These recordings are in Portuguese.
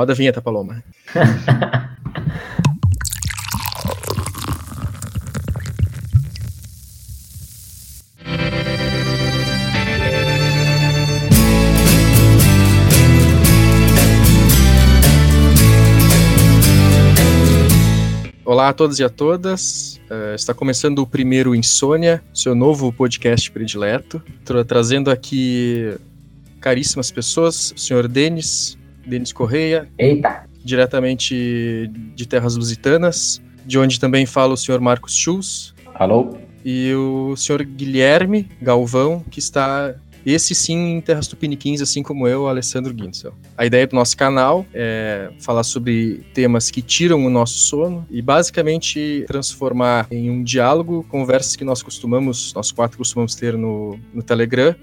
Roda a vinheta, Paloma. Olá a todos e a todas. Uh, está começando o primeiro Insônia, seu novo podcast predileto, tra trazendo aqui caríssimas pessoas, o senhor Denis, Denis Correia. Eita! Diretamente de Terras Lusitanas, de onde também fala o senhor Marcos Schulz. Alô? E o senhor Guilherme Galvão, que está esse sim em terras tupiniquins, assim como eu, Alessandro Guinzel. A ideia do nosso canal é falar sobre temas que tiram o nosso sono e basicamente transformar em um diálogo conversas que nós costumamos, nós quatro costumamos ter no, no Telegram,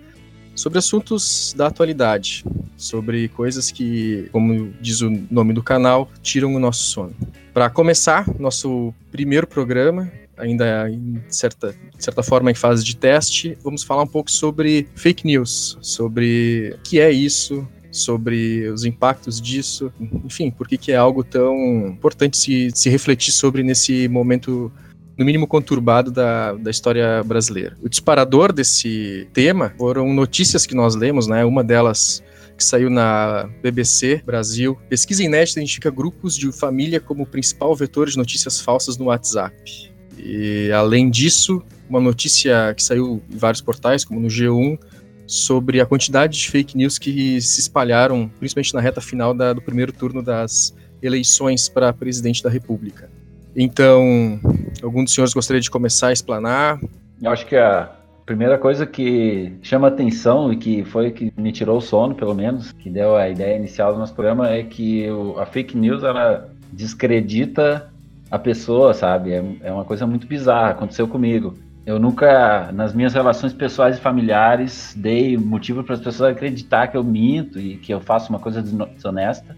sobre assuntos da atualidade, sobre coisas que, como diz o nome do canal, tiram o nosso sono. Para começar, nosso primeiro programa, ainda em certa, de certa forma em fase de teste, vamos falar um pouco sobre fake news, sobre o que é isso, sobre os impactos disso, enfim, por que, é algo tão importante se, se refletir sobre nesse momento no mínimo conturbado da, da história brasileira. O disparador desse tema foram notícias que nós lemos, né? Uma delas que saiu na BBC Brasil. Pesquisa inédita identifica grupos de família como principal vetor de notícias falsas no WhatsApp. E além disso, uma notícia que saiu em vários portais, como no G1, sobre a quantidade de fake news que se espalharam, principalmente na reta final da, do primeiro turno das eleições para presidente da República. Então, algum dos senhores gostaria de começar a explanar? Eu acho que a primeira coisa que chama atenção e que foi que me tirou o sono, pelo menos, que deu a ideia inicial do nosso programa, é que o, a fake news ela descredita a pessoa, sabe? É, é uma coisa muito bizarra, aconteceu comigo. Eu nunca, nas minhas relações pessoais e familiares, dei motivo para as pessoas acreditar que eu minto e que eu faço uma coisa desonesta.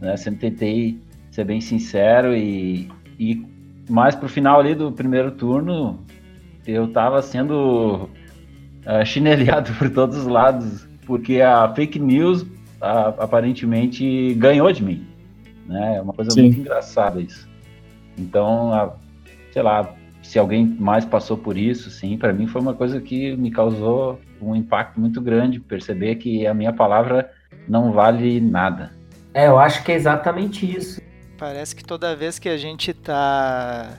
Né? Sempre tentei ser bem sincero e, e mais pro final ali do primeiro turno, eu estava sendo uh, chinelhado por todos os lados, porque a fake news uh, aparentemente ganhou de mim. Né? É uma coisa Sim. muito engraçada isso. Então, a, sei lá, se alguém mais passou por isso, sim, para mim foi uma coisa que me causou um impacto muito grande, perceber que a minha palavra não vale nada. É, eu acho que é exatamente isso. Parece que toda vez que a gente está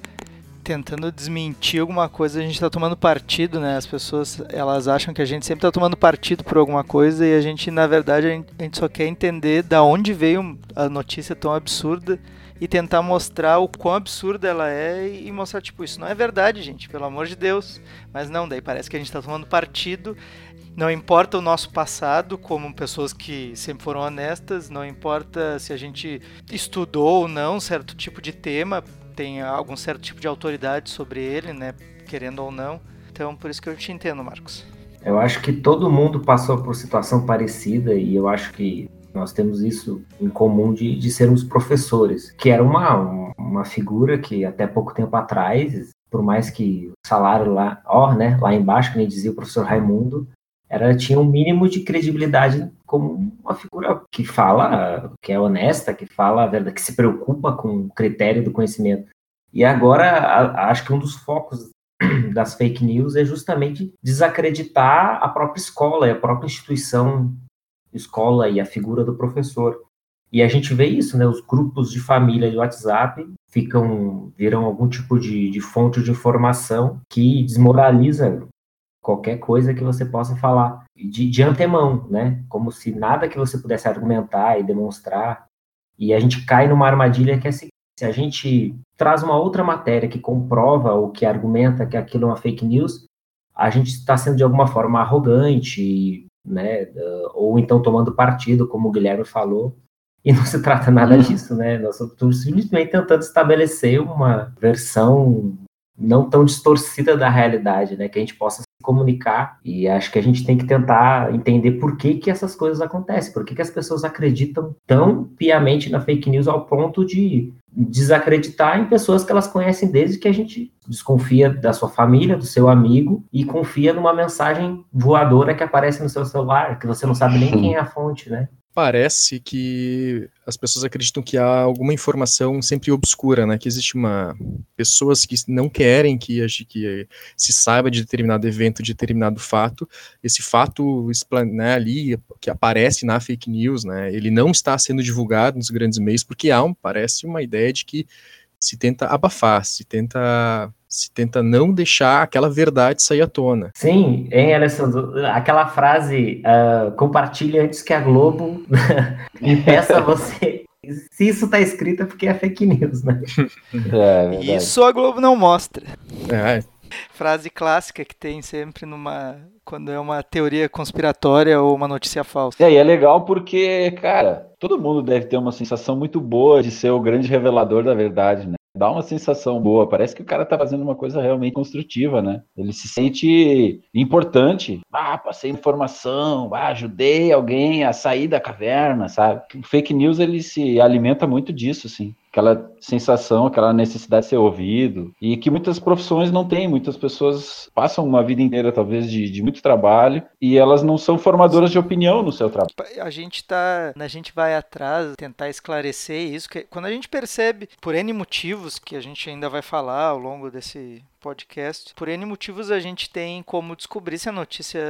tentando desmentir alguma coisa, a gente está tomando partido, né? As pessoas, elas acham que a gente sempre está tomando partido por alguma coisa e a gente, na verdade, a gente só quer entender da onde veio a notícia tão absurda e tentar mostrar o quão absurda ela é e mostrar, tipo, isso não é verdade, gente, pelo amor de Deus. Mas não, daí parece que a gente está tomando partido. Não importa o nosso passado, como pessoas que sempre foram honestas, não importa se a gente estudou ou não certo tipo de tema, tem algum certo tipo de autoridade sobre ele, né, querendo ou não. Então, por isso que eu te entendo, Marcos. Eu acho que todo mundo passou por situação parecida e eu acho que nós temos isso em comum de, de sermos professores, que era uma, uma figura que até pouco tempo atrás, por mais que o salário lá, ó, né, lá embaixo, que nem dizia o professor Raimundo, era, tinha um mínimo de credibilidade como uma figura que fala, que é honesta, que fala a verdade, que se preocupa com o critério do conhecimento. E agora, a, acho que um dos focos das fake news é justamente desacreditar a própria escola e a própria instituição escola e a figura do professor. E a gente vê isso, né? Os grupos de família de WhatsApp ficam, viram algum tipo de, de fonte de informação que desmoraliza qualquer coisa que você possa falar de, de antemão, né? Como se nada que você pudesse argumentar e demonstrar. E a gente cai numa armadilha que é assim, se a gente traz uma outra matéria que comprova ou que argumenta que aquilo é uma fake news, a gente está sendo de alguma forma arrogante, né? Ou então tomando partido, como o Guilherme falou. E não se trata nada uhum. disso, né? Nós estamos simplesmente tentando estabelecer uma versão não tão distorcida da realidade, né? Que a gente possa comunicar. E acho que a gente tem que tentar entender por que, que essas coisas acontecem, por que, que as pessoas acreditam tão piamente na fake news ao ponto de desacreditar em pessoas que elas conhecem desde que a gente desconfia da sua família, do seu amigo e confia numa mensagem voadora que aparece no seu celular, que você não sabe nem quem é a fonte, né? Parece que as pessoas acreditam que há alguma informação sempre obscura, né? Que existe uma pessoas que não querem que, que se saiba de determinado evento, de determinado fato. Esse fato né, ali que aparece na fake news, né? Ele não está sendo divulgado nos grandes meios porque há, um, parece uma ideia de que se tenta abafar, se tenta se tenta não deixar aquela verdade sair à tona. Sim, hein, Alessandro? Aquela frase, uh, compartilhe antes que a Globo impeça você. Se isso tá escrito é porque é fake news, né? É, isso a Globo não mostra. É. Frase clássica que tem sempre numa. Quando é uma teoria conspiratória ou uma notícia falsa. É, e é legal porque, cara, todo mundo deve ter uma sensação muito boa de ser o grande revelador da verdade, né? Dá uma sensação boa. Parece que o cara tá fazendo uma coisa realmente construtiva, né? Ele se sente importante. Ah, passei informação, ah, ajudei alguém a sair da caverna, sabe? O fake news ele se alimenta muito disso, assim aquela sensação, aquela necessidade de ser ouvido, e que muitas profissões não têm. Muitas pessoas passam uma vida inteira, talvez, de, de muito trabalho, e elas não são formadoras de opinião no seu trabalho. A gente tá. A gente vai atrás, tentar esclarecer isso, que quando a gente percebe, por N motivos que a gente ainda vai falar ao longo desse podcast, por N motivos a gente tem como descobrir se a notícia.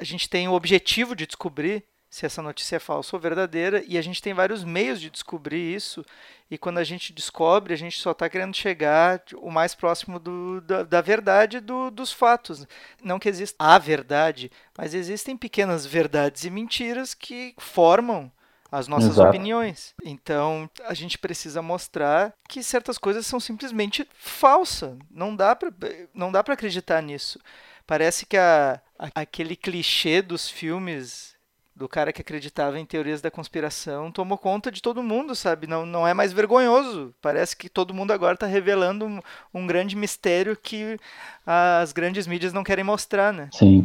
A gente tem o objetivo de descobrir se essa notícia é falsa ou verdadeira, e a gente tem vários meios de descobrir isso, e quando a gente descobre, a gente só está querendo chegar o mais próximo do, da, da, verdade do, dos fatos. Não que exista a verdade, mas existem pequenas verdades e mentiras que formam as nossas Exato. opiniões. Então, a gente precisa mostrar que certas coisas são simplesmente falsas. Não dá para acreditar nisso. Parece que a, aquele clichê dos filmes do cara que acreditava em teorias da conspiração tomou conta de todo mundo, sabe? Não, não é mais vergonhoso. Parece que todo mundo agora está revelando um, um, grande mistério que as grandes mídias não querem mostrar, né? Sim.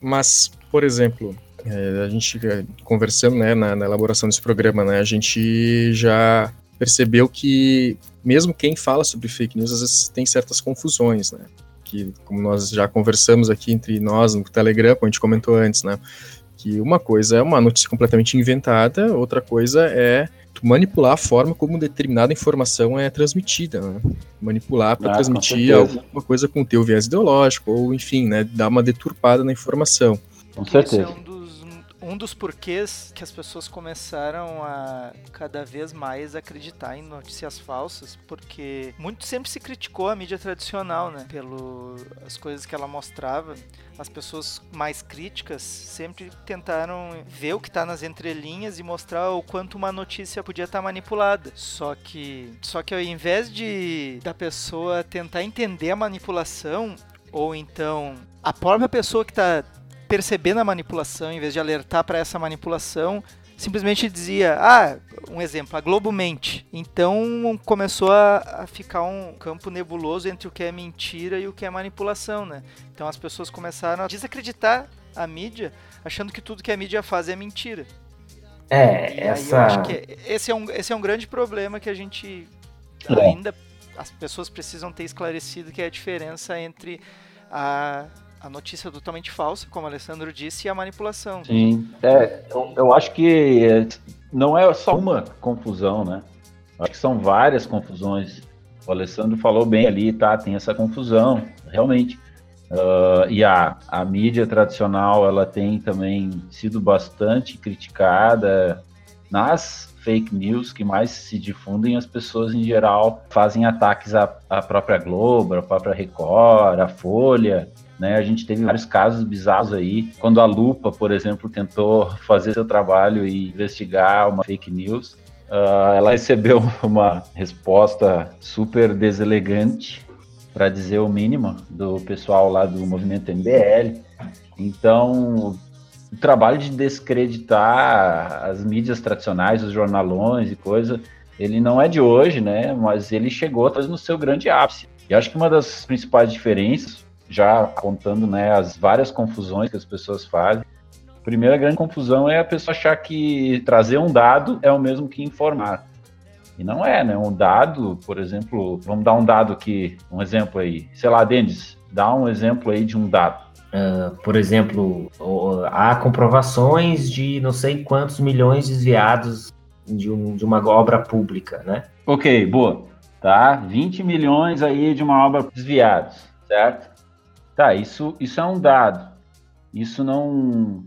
Mas, por exemplo, é, a gente conversando né, na, na elaboração desse programa, né, a gente já percebeu que mesmo quem fala sobre fake news às vezes tem certas confusões, né? Que, como nós já conversamos aqui entre nós no Telegram, como a gente comentou antes, né? Que uma coisa é uma notícia completamente inventada, outra coisa é manipular a forma como determinada informação é transmitida, né? manipular para ah, transmitir alguma coisa com teu viés ideológico ou enfim, né, dar uma deturpada na informação. Com certeza. Um dos porquês que as pessoas começaram a cada vez mais acreditar em notícias falsas, porque muito sempre se criticou a mídia tradicional, né? Pelo as coisas que ela mostrava. As pessoas mais críticas sempre tentaram ver o que está nas entrelinhas e mostrar o quanto uma notícia podia estar tá manipulada. Só que, só que ao invés de da pessoa tentar entender a manipulação, ou então a própria pessoa que está percebendo a manipulação, em vez de alertar para essa manipulação, simplesmente dizia, ah, um exemplo, a Globo mente. Então começou a, a, ficar um campo nebuloso entre o que é mentira e o que é manipulação, né? Então as pessoas começaram a desacreditar a mídia, achando que tudo que a mídia faz é mentira. É, e essa. eu acho que esse é um, esse é um grande problema que a gente é. ainda. As pessoas precisam ter esclarecido que é a diferença entre a a notícia totalmente falsa, como o Alessandro disse, e a manipulação. Sim, é, eu, eu acho que não é só uma confusão, né? Acho que são várias confusões. O Alessandro falou bem ali, tá? Tem essa confusão, realmente. Uh, e a, a mídia tradicional, ela tem também sido bastante criticada nas fake news que mais se difundem, as pessoas em geral fazem ataques à, à própria Globo, à própria Record, à Folha, né? A gente teve vários casos bizarros aí, quando a Lupa, por exemplo, tentou fazer seu trabalho e investigar uma fake news. Uh, ela recebeu uma resposta super deselegante, para dizer o mínimo, do pessoal lá do movimento MBL. Então, o trabalho de descreditar as mídias tradicionais, os jornalões e coisa, ele não é de hoje, né? Mas ele chegou no seu grande ápice. E acho que uma das principais diferenças já apontando né, as várias confusões que as pessoas fazem. A primeira grande confusão é a pessoa achar que trazer um dado é o mesmo que informar. E não é, né? Um dado, por exemplo, vamos dar um dado aqui, um exemplo aí. Sei lá, Denis, Dá um exemplo aí de um dado. Uh, por exemplo, há comprovações de não sei quantos milhões desviados de, um, de uma obra pública, né? Ok, boa. Tá, 20 milhões aí de uma obra desviados, certo? Tá, isso, isso é um dado. Isso não,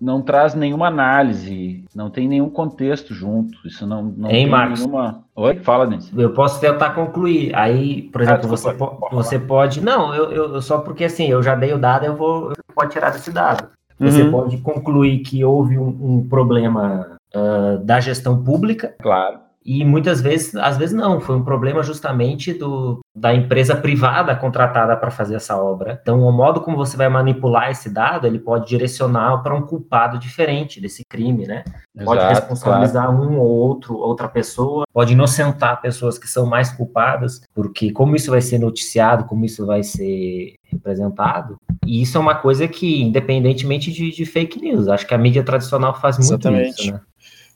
não traz nenhuma análise, não tem nenhum contexto junto. Isso não, não hein, tem Marcos? nenhuma. Oi, fala, Denise. Eu posso tentar concluir. Aí, por Ah, exemplo, desculpa, você, po- pode você pode. Não, eu, eu só porque assim, eu já dei o dado, eu vou. Você pode tirar desse dado. Você Uhum. pode concluir que houve um, um problema ah, da gestão pública Claro. E muitas vezes, às vezes não, foi um problema justamente do, da empresa privada contratada para fazer essa obra. Então, o modo como você vai manipular esse dado, ele pode direcionar para um culpado diferente desse crime, né? Pode Exato, responsabilizar um ou outro, outra pessoa, pode inocentar pessoas que são mais culpadas, porque como isso vai ser noticiado, como isso vai ser representado, e isso é uma coisa que, independentemente de, de fake news, acho que a mídia tradicional faz muito Exatamente. isso, né?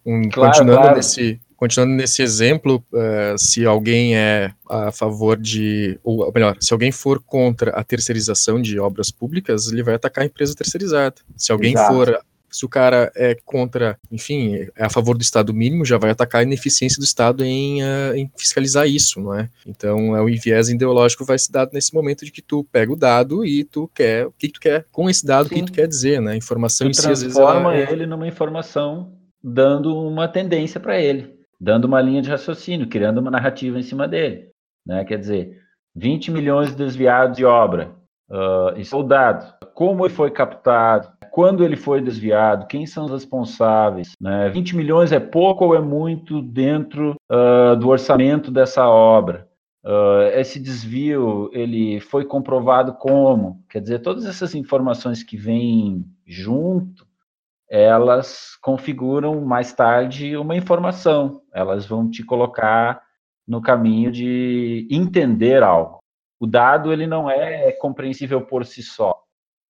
Um, Claro, continuando, claro. Nesse, continuando nesse exemplo, eh, se alguém é a favor de, ou melhor, se alguém for contra a terceirização de obras públicas, ele vai atacar a empresa terceirizada. Se alguém Exato. for, se o cara é contra, enfim, é a favor do Estado mínimo, já vai atacar a ineficiência do Estado em, eh, em fiscalizar isso, não é? Então, é o viés ideológico vai se dar nesse momento de que tu pega o dado e tu quer, o que tu quer com esse dado, o que tu quer dizer, né? Informação Tu em si, às vezes, transforma ela é- ele numa informação dando uma tendência para ele, dando uma linha de raciocínio, criando uma narrativa em cima dele. Né? Quer dizer, 20 milhões desviados de obra. ah, isso é o dado. Como ele foi captado, quando ele foi desviado, quem são os responsáveis. Né? 20 milhões é pouco ou é muito dentro ah, do orçamento dessa obra? Ah, esse desvio ele foi comprovado como? Quer dizer, todas essas informações que vêm junto elas configuram mais tarde uma informação. Elas vão te colocar no caminho de entender algo. O dado ele não é compreensível por si só.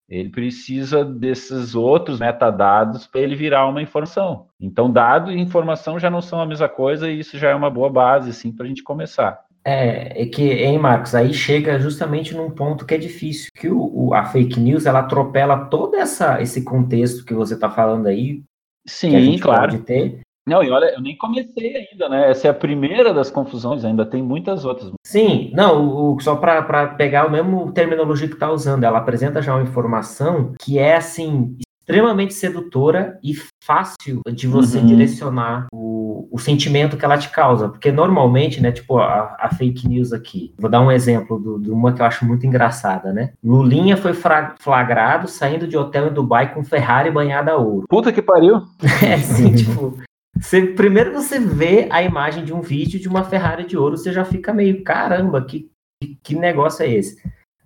Ele precisa desses outros metadados para ele virar uma informação. Então, dado e informação já não são a mesma coisa e isso já é uma boa base assim, para a gente começar. É, é que, hein, Marcos, aí chega justamente num ponto que é difícil, que o, o- a fake news, ela atropela todo essa, esse contexto que você está falando aí, Sim, claro. pode ter. Não, e olha, eu nem comecei ainda, né? Essa é a primeira das confusões, ainda tem muitas outras. Sim, não, o, o- só para pegar o mesmo terminologia que está usando, ela apresenta já uma informação que é, assim, extremamente sedutora e fácil de você Uhum. direcionar o, o sentimento que ela te causa, porque normalmente, né, tipo, a, a fake news aqui, vou dar um exemplo do- de uma que eu acho muito engraçada, né, Lulinha foi flagrado saindo de hotel em Dubai com Ferrari banhada a ouro. Puta que pariu! É assim, tipo. Você, primeiro você vê a imagem de um vídeo de uma Ferrari de ouro, você já fica meio, caramba, que, que negócio é esse?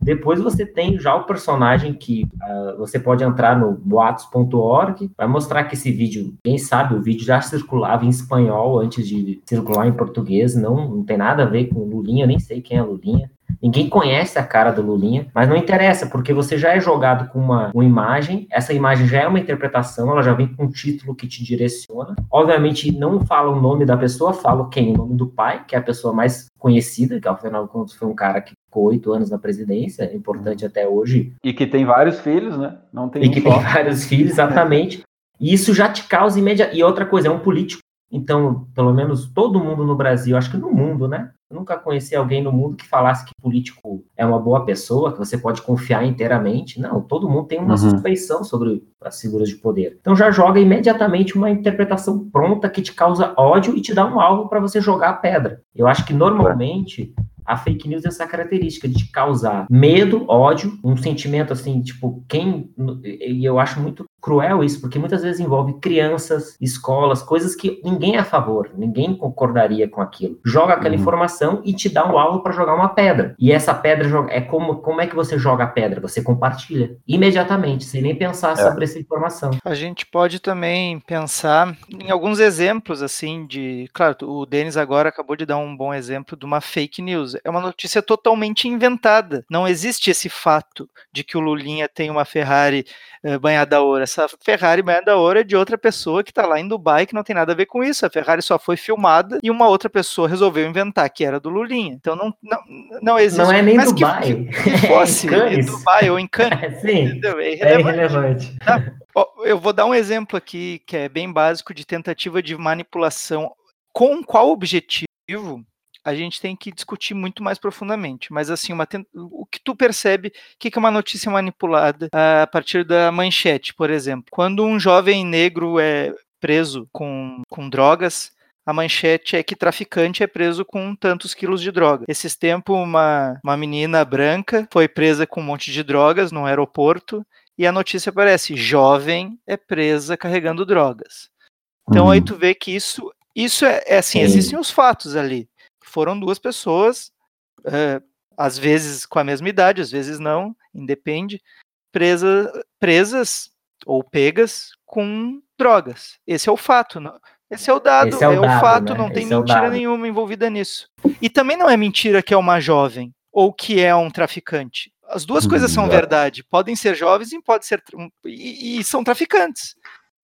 Depois você tem já o personagem que ah, você pode entrar no boatos.org, vai mostrar que esse vídeo, quem sabe, o vídeo já circulava em espanhol antes de circular em português, não, não tem nada a ver com Lulinha, nem sei quem é Lulinha. Ninguém conhece a cara do Lulinha, mas não interessa, porque você já é jogado com uma, uma imagem, essa imagem já é uma interpretação, ela já vem com um título que te direciona. Obviamente, não fala o nome da pessoa, fala quem? O nome do pai, que é a pessoa mais conhecida, que afinal foi um cara que ficou oito anos na presidência, é importante até hoje, E que tem vários filhos, né? Não tem e um que só. tem vários filhos, exatamente. E isso já te causa imediatamente. E outra coisa, é um político. Então, pelo menos todo mundo no Brasil, acho que no mundo, né? Eu nunca conheci alguém no mundo que falasse que político é uma boa pessoa, que você pode confiar inteiramente. Não, todo mundo tem uma Uhum. suspeição sobre as figuras de poder. Então já joga imediatamente uma interpretação pronta que te causa ódio e te dá um alvo para você jogar a pedra. Eu acho que normalmente a fake news tem essa característica de causar medo, ódio, um sentimento assim, tipo, quem. E eu acho muito cruel isso, porque muitas vezes envolve crianças, escolas, coisas que ninguém é a favor, ninguém concordaria com aquilo. Joga aquela Uhum. informação e te dá um alvo para jogar uma pedra. E essa pedra joga- é como, como é que você joga a pedra? Você compartilha imediatamente, sem nem pensar sobre essa informação. A gente pode também pensar em alguns exemplos, assim, de. Claro, o Denis agora acabou de dar um bom exemplo de uma fake news. É uma notícia totalmente inventada. Não existe esse fato de que o Lulinha tem uma Ferrari eh, banhada a ouro. Essa Ferrari Ouro é de outra pessoa que tá lá em Dubai, que não tem nada a ver com isso. A Ferrari só foi filmada e uma outra pessoa resolveu inventar que era do Lulinha. Então não, não, não existe. Não é nem Mas Dubai. Que, que fosse É em. Dubai ou em Cannes. Sim, entendeu? É é irrelevante. Ó, Eu vou dar um exemplo aqui que é bem básico de tentativa de manipulação. Com qual objetivo? A gente tem que discutir muito mais profundamente. Mas assim, uma o que tu percebe, o que que é uma notícia manipulada a partir da manchete, por exemplo? Quando um jovem negro é preso com, com drogas, a manchete é que traficante é preso com tantos quilos de droga. Esses tempos, uma, uma menina branca foi presa com um monte de drogas no aeroporto e a notícia aparece: jovem é presa carregando drogas. Então aí Uhum. tu vê que isso, isso é, é assim, Sim. existem os fatos ali. Foram duas pessoas, eh, às vezes com a mesma idade, às vezes não, independe, presa, presas ou pegas com drogas. Esse é o fato. não- Esse é o dado, Esse é o é o dado, fato, né? não tem Esse é o mentira nenhuma envolvida nisso. E também não é mentira que é uma jovem ou que é um traficante. As duas coisas são Exato. verdade. Podem ser jovens e podem ser e, e são traficantes.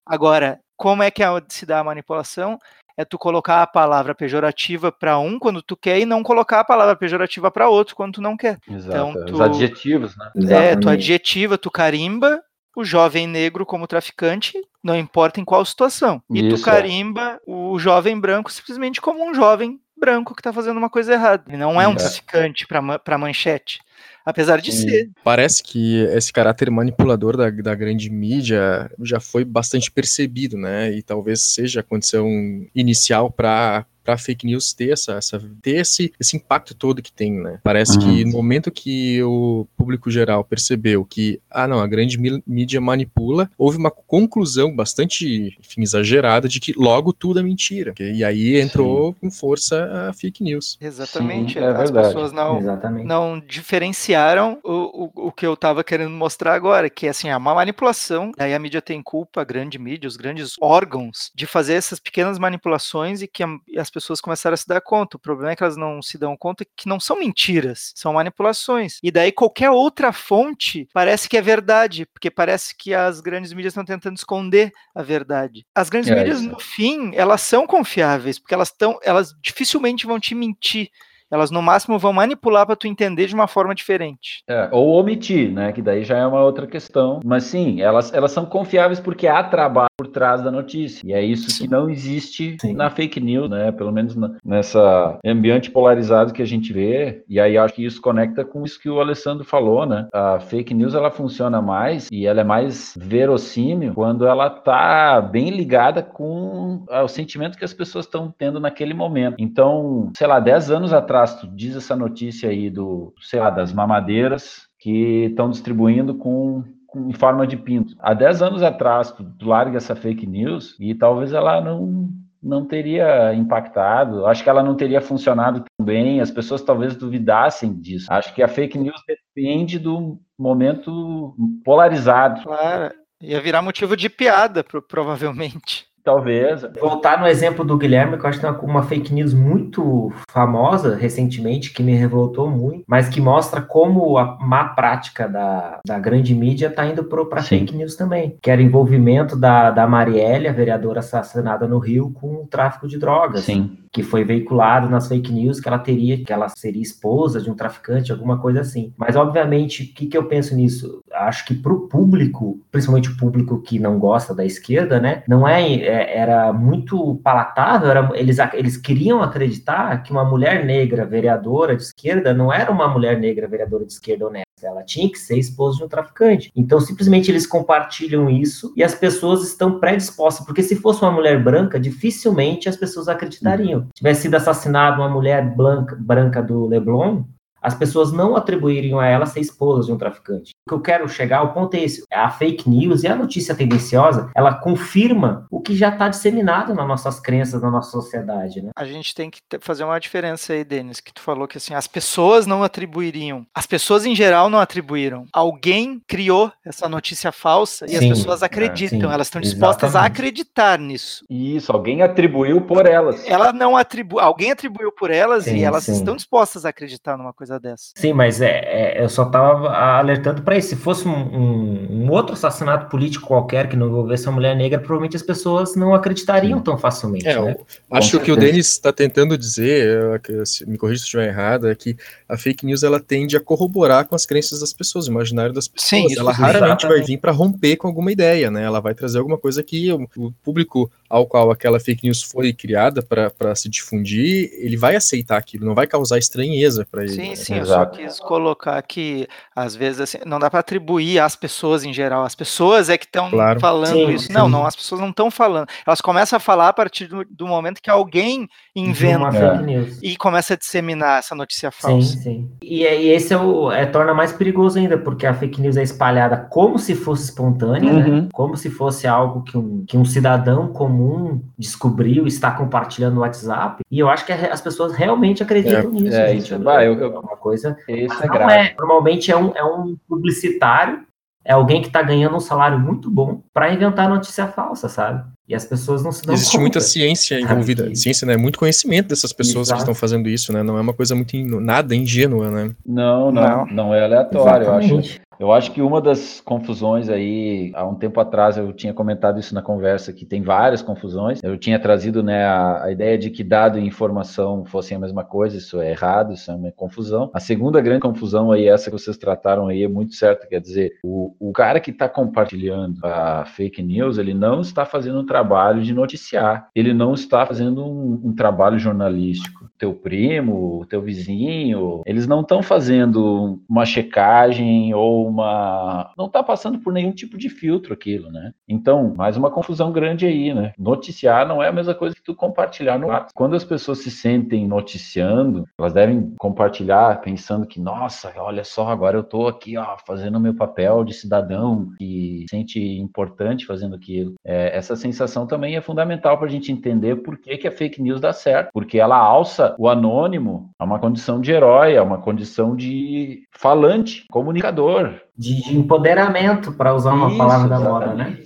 Agora, como é que a- se dá a manipulação? É tu colocar a palavra pejorativa para um quando tu quer e não colocar a palavra pejorativa para outro quando tu não quer. Exato. Então, Os tu- adjetivos, né? É, tu Exatamente. adjetiva, tu carimba o jovem negro como traficante, não importa em qual situação. E tu Isso, é. carimba o jovem branco simplesmente como um jovem branco que tá fazendo uma coisa errada. Ele não é um É. traficante pra manchete. Apesar de Sim. ser. Parece que esse caráter manipulador da, da grande mídia já foi bastante percebido, né? E talvez seja a condição inicial para para fake news ter essa, essa ter esse, esse impacto todo que tem, né? Parece Uhum. que no momento que o público geral percebeu que ah não, a grande mí- mídia manipula, houve uma conclusão bastante, enfim, exagerada de que logo tudo é mentira. E aí entrou com força a fake news. Exatamente. Sim, é As verdade. pessoas não, Exatamente. não diferenciaram o, o, o que eu estava querendo mostrar agora, que assim, é uma manipulação, aí a mídia tem culpa, a grande mídia, os grandes órgãos, de fazer essas pequenas manipulações e que a- as pessoas começaram a se dar conta. O problema é que elas não se dão conta que não são mentiras, são manipulações. E daí qualquer outra fonte parece que é verdade, porque parece que as grandes mídias estão tentando esconder a verdade. As grandes É, mídias, isso. no fim, elas são confiáveis, porque elas estão, elas dificilmente vão te mentir. Elas no máximo vão manipular para tu entender de uma forma diferente. É, ou omitir, né? Que daí já é uma outra questão. Mas sim, elas, elas são confiáveis porque há trabalho por trás da notícia. E é isso que não existe Sim. na fake news, né? Pelo menos na- nessa ambiente polarizado que a gente vê. E aí acho que isso conecta com isso que o Alessandro falou, né? A fake news ela funciona mais e ela é mais verossímil quando ela tá bem ligada com ah, o sentimento que as pessoas estão tendo naquele momento. Então, sei lá, 10 anos atrás, tu diz essa notícia aí do, sei lá, das mamadeiras que estão distribuindo com, em forma de pinto. Há 10 anos atrás, tu, tu larga essa fake news e talvez ela não não teria impactado, acho que ela não teria funcionado tão bem, as pessoas talvez duvidassem disso. Acho que a fake news depende do momento polarizado, Claro. Ia virar motivo de piada, pro- provavelmente. Talvez. Voltar no exemplo do Guilherme, que eu acho que tem uma, uma fake news muito famosa recentemente, que me revoltou muito, mas que mostra como a má prática da, da grande mídia está indo para fake news também. Que era o envolvimento da, da Marielle, a vereadora assassinada no Rio, com o tráfico de drogas. Sim. que foi veiculado nas fake news que ela teria, que ela seria esposa de um traficante, alguma coisa assim. Mas, obviamente, o que, que eu penso nisso? Acho que para o público, principalmente o público que não gosta da esquerda, né, não é, é- era muito palatável, era, eles, eles queriam acreditar que uma mulher negra vereadora de esquerda não era uma mulher negra vereadora de esquerda honesta, ela tinha que ser esposa de um traficante. Então, simplesmente eles compartilham isso e as pessoas estão predispostas, porque se fosse uma mulher branca, dificilmente as pessoas acreditariam. Tivesse sido assassinada uma mulher branca, branca do Leblon, as pessoas não atribuiriam a ela ser esposa de um traficante. O que eu quero chegar ao ponto é esse: a fake news e a notícia tendenciosa, ela confirma o que já está disseminado nas nossas crenças, na nossa sociedade, né? A gente tem que fazer uma diferença aí, Denis, que tu falou que assim, as pessoas não atribuiriam. As pessoas em geral não atribuíram. Alguém criou essa notícia falsa e as Sim, pessoas é, acreditam. sim, elas estão dispostas a acreditar nisso. Isso, alguém atribuiu por elas. Ela não atribui, alguém atribuiu por elas Sim, e elas sim. estão dispostas a acreditar numa coisa coisa dessa. Sim, mas é, é eu só estava alertando para isso. Se fosse um, um, um, outro assassinato político qualquer que não envolvesse uma mulher negra, provavelmente as pessoas não acreditariam tão facilmente. É, né? Acho que o Denis está tentando dizer, me corrija se estiver errado, é que a fake news ela tende a corroborar com as crenças das pessoas, o imaginário das pessoas. Sim, ela raramente exatamente. vai vir para romper com alguma ideia, né? Ela vai trazer alguma coisa que o, o público ao qual aquela fake news foi criada para se difundir, ele vai aceitar aquilo, não vai causar estranheza para ele. Sim, né? sim, Exato. eu só quis colocar que às vezes assim, não dá para atribuir às pessoas em geral, as pessoas é que estão claro. falando sim, isso. Sim. Não, não, as pessoas não estão falando. Elas começam a falar a partir do, do momento que alguém inventa e começa a disseminar essa notícia falsa. Sim, sim. E, e esse é o é, torna mais perigoso ainda, porque a fake news é espalhada como se fosse espontânea, né? uhum. né? Como se fosse algo que um, que um cidadão comum comum descobriu, está compartilhando no WhatsApp, e eu acho que as pessoas realmente acreditam é, nisso. É, isso, vai, eu, eu, é uma coisa. Isso é grave. É, normalmente é um, é um publicitário, é alguém que está ganhando um salário muito bom para inventar notícia falsa, sabe? E as pessoas não se dão Existe conta, muita ciência envolvida. Ciência, né? Muito conhecimento dessas pessoas Exato. que estão fazendo isso, né? Não é uma coisa muito in... nada ingênua, né? Não, não, não, não é aleatório. Exatamente. Eu acho, eu acho que uma das confusões aí, há um tempo atrás eu tinha comentado isso na conversa, que tem várias confusões. Eu tinha trazido né, a, a ideia de que dado e informação fossem a mesma coisa, isso é errado, isso é uma confusão. A segunda grande confusão aí, essa que vocês trataram aí, é muito certo, quer dizer, o, o cara que está compartilhando a fake news, ele não está fazendo um trabalho de noticiar, ele não está fazendo um, um trabalho jornalístico. Teu primo, teu vizinho, eles não estão fazendo uma checagem ou uma. Não está passando por nenhum tipo de filtro aquilo, né? Então, mais uma confusão grande aí, né? Noticiar não é a mesma coisa que tu compartilhar no WhatsApp. Quando as pessoas se sentem noticiando, elas devem compartilhar pensando que, nossa, olha só, agora eu estou aqui, ó, fazendo meu papel de cidadão que se sente importante fazendo aquilo. É, essa sensação também é fundamental para a gente entender por que, que a fake news dá certo. Porque ela alça o anônimo a uma condição de herói, a uma condição de falante, comunicador, de, de empoderamento, para usar uma Isso, palavra da moda, né?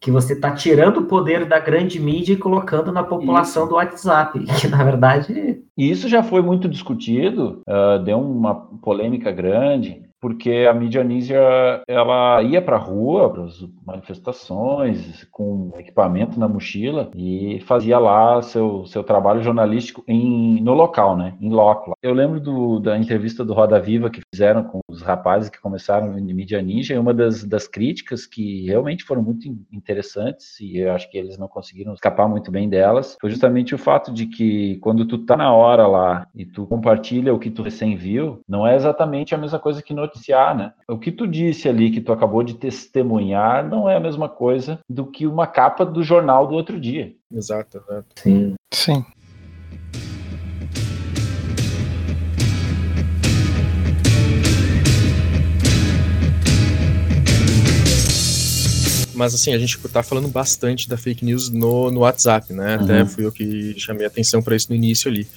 Que você está tirando o poder da grande mídia e colocando na população Isso. do WhatsApp, que na verdade. Isso já foi muito discutido, uh, deu uma polêmica grande porque a mídia ninja ela ia para a rua, para as manifestações, com equipamento na mochila e fazia lá seu, seu trabalho jornalístico em, no local, né, em loco. Eu lembro do, da entrevista do Roda Viva que fizeram com os rapazes que começaram em mídia ninja e uma das, das críticas que realmente foram muito interessantes e eu acho que eles não conseguiram escapar muito bem delas foi justamente o fato de que quando tu tá na hora lá e tu compartilha o que tu recém viu, não é exatamente a mesma coisa que no noticiar, né? O que tu disse ali, que tu acabou de testemunhar, não é a mesma coisa do que uma capa do jornal do outro dia. Exato, exato. Sim. Sim. Mas assim, a gente tá falando bastante da fake news no, no WhatsApp, né? Uhum. Até fui eu que chamei a atenção para isso no início ali.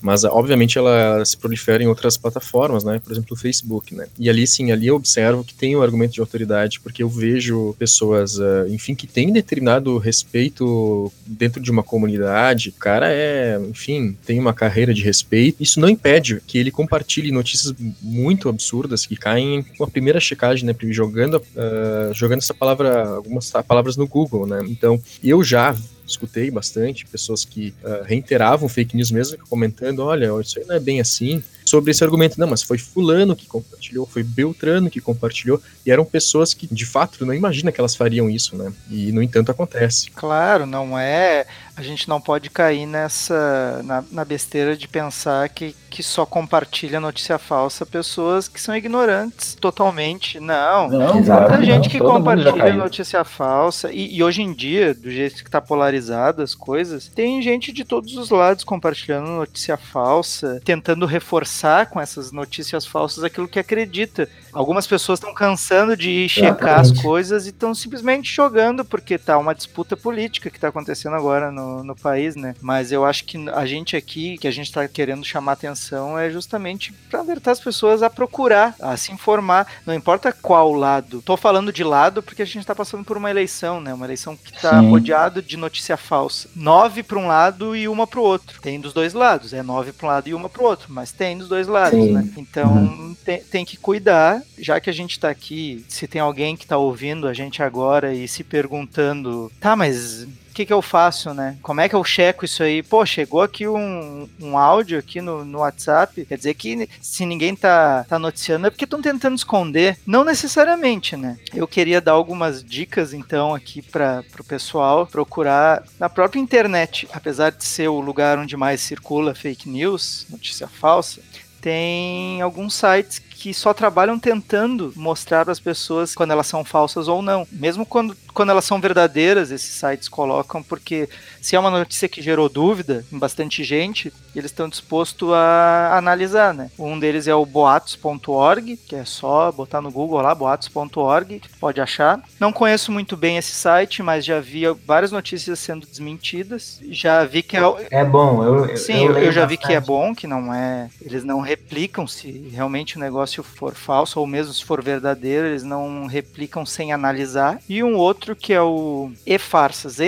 Mas, obviamente, ela se prolifera em outras plataformas, né? Por exemplo, o Facebook, né? E ali, sim, ali eu observo que tem o um argumento de autoridade, porque eu vejo pessoas, uh, enfim, que têm determinado respeito dentro de uma comunidade. O cara é, enfim, tem uma carreira de respeito. Isso não impede que ele compartilhe notícias muito absurdas que caem com a primeira checagem, né? Jogando, uh, jogando essa palavra, algumas palavras no Google, né? Então, eu já escutei bastante pessoas que uh, reiteravam fake news mesmo, comentando, olha, isso aí não é bem assim, sobre esse argumento, não, mas foi fulano que compartilhou, foi Beltrano que compartilhou, e eram pessoas que, de fato, não imagina que elas fariam isso, né? E, no entanto, acontece. Claro, não é... A gente não pode cair nessa... na, na besteira de pensar que, que só compartilha notícia falsa pessoas que são ignorantes totalmente. Não, não muita gente não, que compartilha notícia falsa, e, e, hoje em dia, do jeito que tá polarizado as coisas, tem gente de todos os lados compartilhando notícia falsa, tentando reforçar com essas notícias falsas aquilo que acredita. Algumas pessoas estão cansando de checar Exatamente. as coisas e estão simplesmente jogando porque tá uma disputa política que está acontecendo agora no, no país, né? Mas eu acho que a gente aqui, que a gente está querendo chamar atenção, é justamente para alertar as pessoas a procurar, a se informar, não importa qual lado. Tô falando de lado porque a gente está passando por uma eleição, né? Uma eleição que está rodeado de notícia falsa. Nove para um lado e uma para o outro. Tem dos dois lados, é nove para um lado e uma para o outro, mas tem dos dois lados, Sim. né? Então uhum. tem, tem que cuidar, já que a gente está aqui, se tem alguém que está ouvindo a gente agora e se perguntando, tá, mas que, que eu faço, né? Como é que eu checo isso aí? Pô, chegou aqui um, um áudio aqui no, no WhatsApp, quer dizer que se ninguém tá, tá noticiando é porque estão tentando esconder. Não necessariamente, né? Eu queria dar algumas dicas, então, aqui para o pessoal procurar na própria internet, apesar de ser o lugar onde mais circula fake news, notícia falsa, tem alguns sites que só trabalham tentando mostrar para as pessoas quando elas são falsas ou não. Mesmo quando, quando elas são verdadeiras, esses sites colocam, porque se é uma notícia que gerou dúvida em bastante gente, eles estão dispostos a analisar, né? Um deles é o boatos.org, que é só botar no Google lá, boatos.org, pode achar. Não conheço muito bem esse site, mas já vi várias notícias sendo desmentidas. Já vi que é. É bom, eu. Sim, eu, eu, eu já vi que é bom, que não é. Eles não replicam se realmente o negócio for falso ou mesmo se for verdadeiro, eles não replicam sem analisar. E um outro que é o efarsas,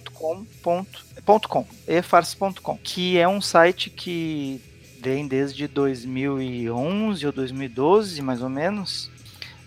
e-farsas.com.com, efarsas.com, que é um site que vem desde 2011 ou 2012, mais ou menos,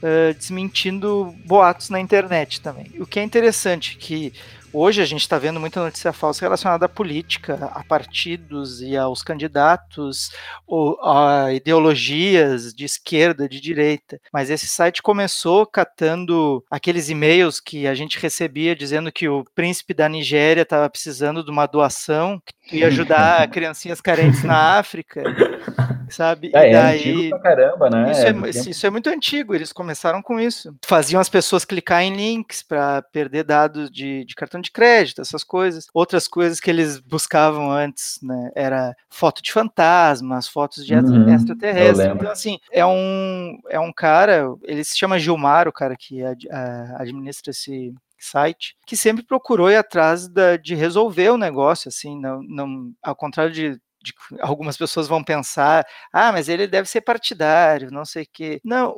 uh, desmentindo boatos na internet também. O que é interessante que Hoje a gente está vendo muita notícia falsa relacionada à política, a partidos e aos candidatos, ou a ideologias de esquerda, de direita. Mas esse site começou catando aqueles e-mails que a gente recebia dizendo que o príncipe da Nigéria estava precisando de uma doação que ia ajudar criancinhas carentes na África, sabe? É, e daí, é antigo pra caramba, né? Isso é, isso é muito antigo, eles começaram com isso. Faziam as pessoas clicar em links para perder dados de, de cartão de crédito, essas coisas. Outras coisas que eles buscavam antes, né, era foto de fantasmas, fotos de uhum, extraterrestres. Então, assim, é um, é um cara, ele se chama Gilmar, o cara que ad, a, administra esse, site, que sempre procurou ir atrás da, de resolver o negócio, assim, não, não, ao contrário de, de, algumas pessoas vão pensar, ah, mas ele deve ser partidário, não sei o quê. Não,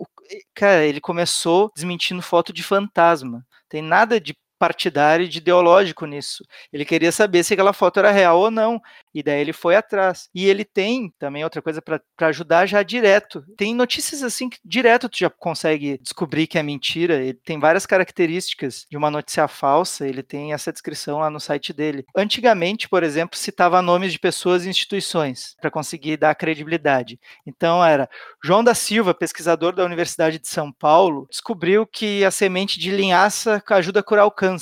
cara, ele começou desmentindo foto de fantasma. Tem nada de partidário de ideológico nisso. Ele queria saber se aquela foto era real ou não. E daí ele foi atrás. E ele tem também outra coisa para ajudar já direto. Tem notícias assim que direto tu já consegue descobrir que é mentira. Ele tem várias características de uma notícia falsa. Ele tem essa descrição lá no site dele. Antigamente, por exemplo, citava nomes de pessoas e instituições para conseguir dar credibilidade. Então era João da Silva, pesquisador da Universidade de São Paulo, descobriu que a semente de linhaça ajuda a curar o câncer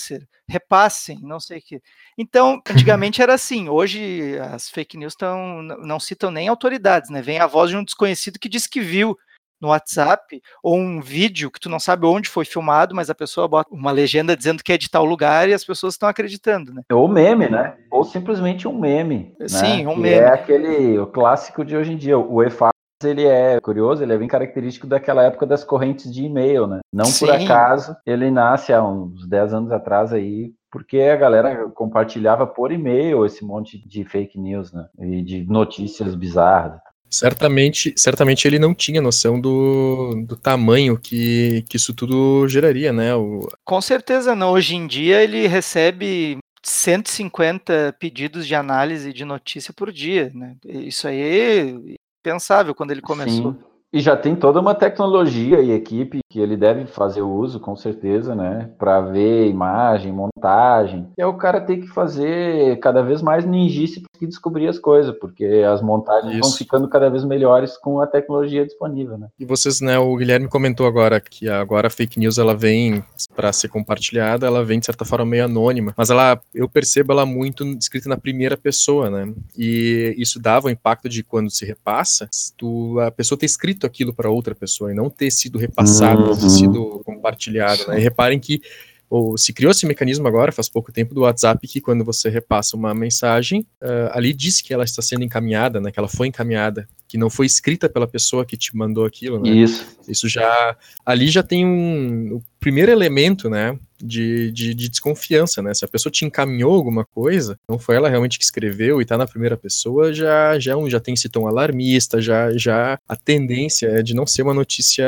repassem, não sei o que. Então, antigamente era assim, hoje as fake news tão, não citam nem autoridades, né? Vem a voz de um desconhecido que diz que viu no WhatsApp, ou um vídeo que tu não sabe onde foi filmado, mas a pessoa bota uma legenda dizendo que é de tal lugar e as pessoas estão acreditando, né? Ou meme, né? Ou simplesmente um meme. Sim, né? um que meme. É aquele o clássico de hoje em dia. O EFA ele é curioso, ele é bem característico daquela época das correntes de e-mail, né? Não Sim. por acaso ele nasce há uns 10 anos atrás aí, porque a galera compartilhava por e-mail esse monte de fake news, né? E de notícias bizarras. Certamente, certamente ele não tinha noção do, do tamanho que, que isso tudo geraria, né? O... Com certeza não. Hoje em dia ele recebe 150 pedidos de análise de notícia por dia, né? Isso aí pensável quando ele começou. Sim. E já tem toda uma tecnologia e equipe que ele deve fazer uso, com certeza, né? Para ver imagem, montagem. E aí o cara tem que fazer cada vez mais ninjice para descobrir as coisas, porque as montagens vão ficando cada vez melhores com a tecnologia disponível, né? E vocês, né? O Guilherme comentou agora que agora a fake news ela vem para ser compartilhada, ela vem de certa forma meio anônima, mas ela, eu percebo ela muito escrita na primeira pessoa, né? E isso dava o impacto de quando se repassa, tu, a pessoa ter escrito aquilo para outra pessoa e não ter sido repassado, uhum. ter sido compartilhado, né? E reparem que ou se criou esse mecanismo agora, faz pouco tempo, do WhatsApp, que quando você repassa uma mensagem, uh, ali diz que ela está sendo encaminhada, né, que ela foi encaminhada, que não foi escrita pela pessoa que te mandou aquilo, né? Isso. Isso já, ali já tem um, o primeiro elemento, né, de, de, de, desconfiança, né? Se a pessoa te encaminhou alguma coisa, não foi ela realmente que escreveu e tá na primeira pessoa, já já, já tem esse tom alarmista, já, já a tendência é de não ser uma notícia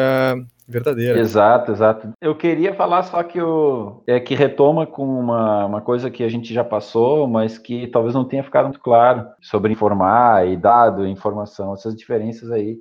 verdadeira. Exato, exato. Eu queria falar só que o é que retoma com uma, uma coisa que a gente já passou, mas que talvez não tenha ficado muito claro sobre informar e dado informação, diferenças aí.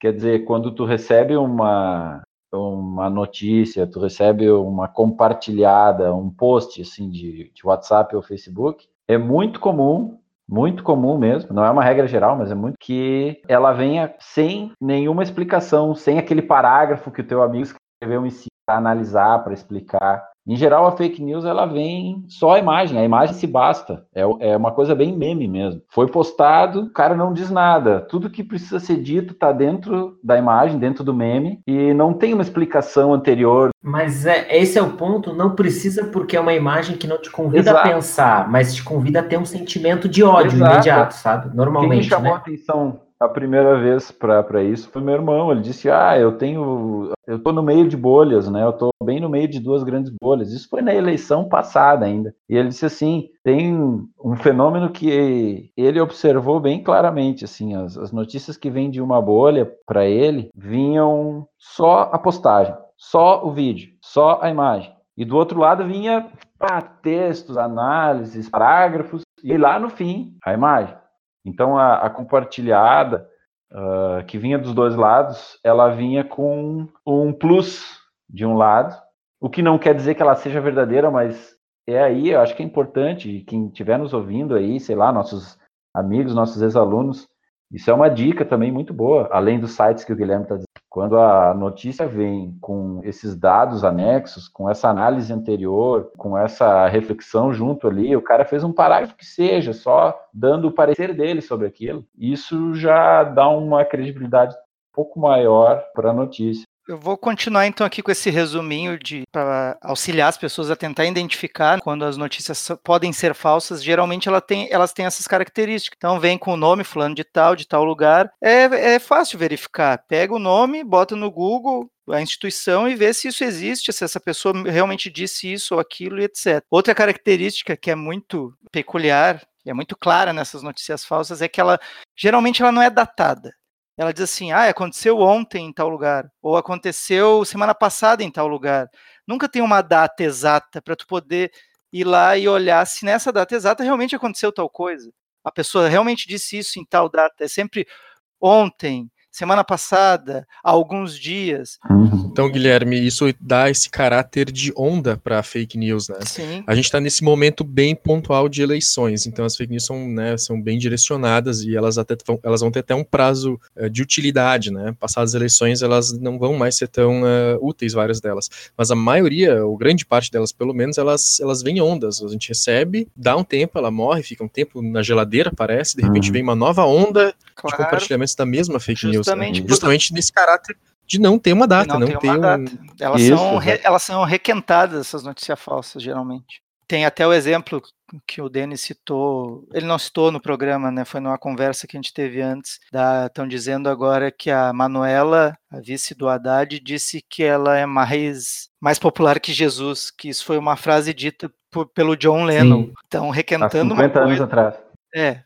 Quer dizer, quando tu recebe uma uma notícia, tu recebe uma compartilhada, um post assim de, de WhatsApp ou Facebook, é muito comum muito comum mesmo, não é uma regra geral, mas é muito que ela venha sem nenhuma explicação, sem aquele parágrafo que o teu amigo escreveu em si para analisar, para explicar. Em geral, a fake news ela vem só a imagem, a imagem se basta. É, é uma coisa bem meme mesmo. Foi postado, o cara não diz nada. Tudo que precisa ser dito está dentro da imagem, dentro do meme, e não tem uma explicação anterior. Mas é, esse é o ponto, não precisa porque é uma imagem que não te convida Exato. a pensar, mas te convida a ter um sentimento de ódio Exato. imediato, sabe? Normalmente. Quem me chamou né? a atenção a primeira vez para isso foi meu irmão. Ele disse: Ah, eu tenho. Eu tô no meio de bolhas, né? Eu tô bem no meio de duas grandes bolhas. Isso foi na eleição passada ainda. E ele disse assim: tem um fenômeno que ele observou bem claramente. Assim, as, as notícias que vêm de uma bolha para ele vinham só a postagem, só o vídeo, só a imagem. E do outro lado vinha ah, textos, análises, parágrafos, e lá no fim, a imagem. Então, a, a compartilhada, uh, que vinha dos dois lados, ela vinha com um plus de um lado, o que não quer dizer que ela seja verdadeira, mas é aí, eu acho que é importante, quem estiver nos ouvindo aí, sei lá, nossos amigos, nossos ex-alunos, isso é uma dica também muito boa, além dos sites que o Guilherme está dizendo. Quando a notícia vem com esses dados anexos, com essa análise anterior, com essa reflexão junto ali, o cara fez um parágrafo que seja, só dando o parecer dele sobre aquilo, isso já dá uma credibilidade um pouco maior para a notícia. Eu vou continuar então aqui com esse resuminho de para auxiliar as pessoas a tentar identificar quando as notícias podem ser falsas. Geralmente ela tem, elas têm essas características. Então vem com o nome fulano de tal, de tal lugar. É, é fácil verificar. Pega o nome, bota no Google, a instituição e vê se isso existe, se essa pessoa realmente disse isso ou aquilo e etc. Outra característica que é muito peculiar e é muito clara nessas notícias falsas é que ela geralmente ela não é datada ela diz assim: ah, aconteceu ontem em tal lugar, ou aconteceu semana passada em tal lugar. Nunca tem uma data exata para tu poder ir lá e olhar se nessa data exata realmente aconteceu tal coisa. A pessoa realmente disse isso em tal data. É sempre ontem, semana passada, há alguns dias. Uhum. Então, Guilherme, isso dá esse caráter de onda para fake news, né? Sim. A gente está nesse momento bem pontual de eleições, então as fake news são, né, são bem direcionadas e elas até vão, elas vão ter até um prazo uh, de utilidade, né? Passadas as eleições, elas não vão mais ser tão uh, úteis, várias delas. Mas a maioria, ou grande parte delas, pelo menos, elas, elas vêm ondas. A gente recebe, dá um tempo, ela morre, fica um tempo na geladeira, parece, de repente uhum. vem uma nova onda claro. de compartilhamentos da mesma fake news. Justamente, né? justamente nesse caráter de não ter uma data, não, não ter, uma um... data. Elas, Isso, são re, elas são requentadas, essas notícias falsas, geralmente. Tem até o exemplo que o Denis citou, ele não citou no programa, né? Foi numa conversa que a gente teve antes. Estão dizendo agora que a Manuela, a vice do Haddad, disse que ela é mais, mais popular que Jesus, que isso foi uma frase dita por, pelo John Lennon. Estão requentando Há 50 uma coisa. anos atrás. É,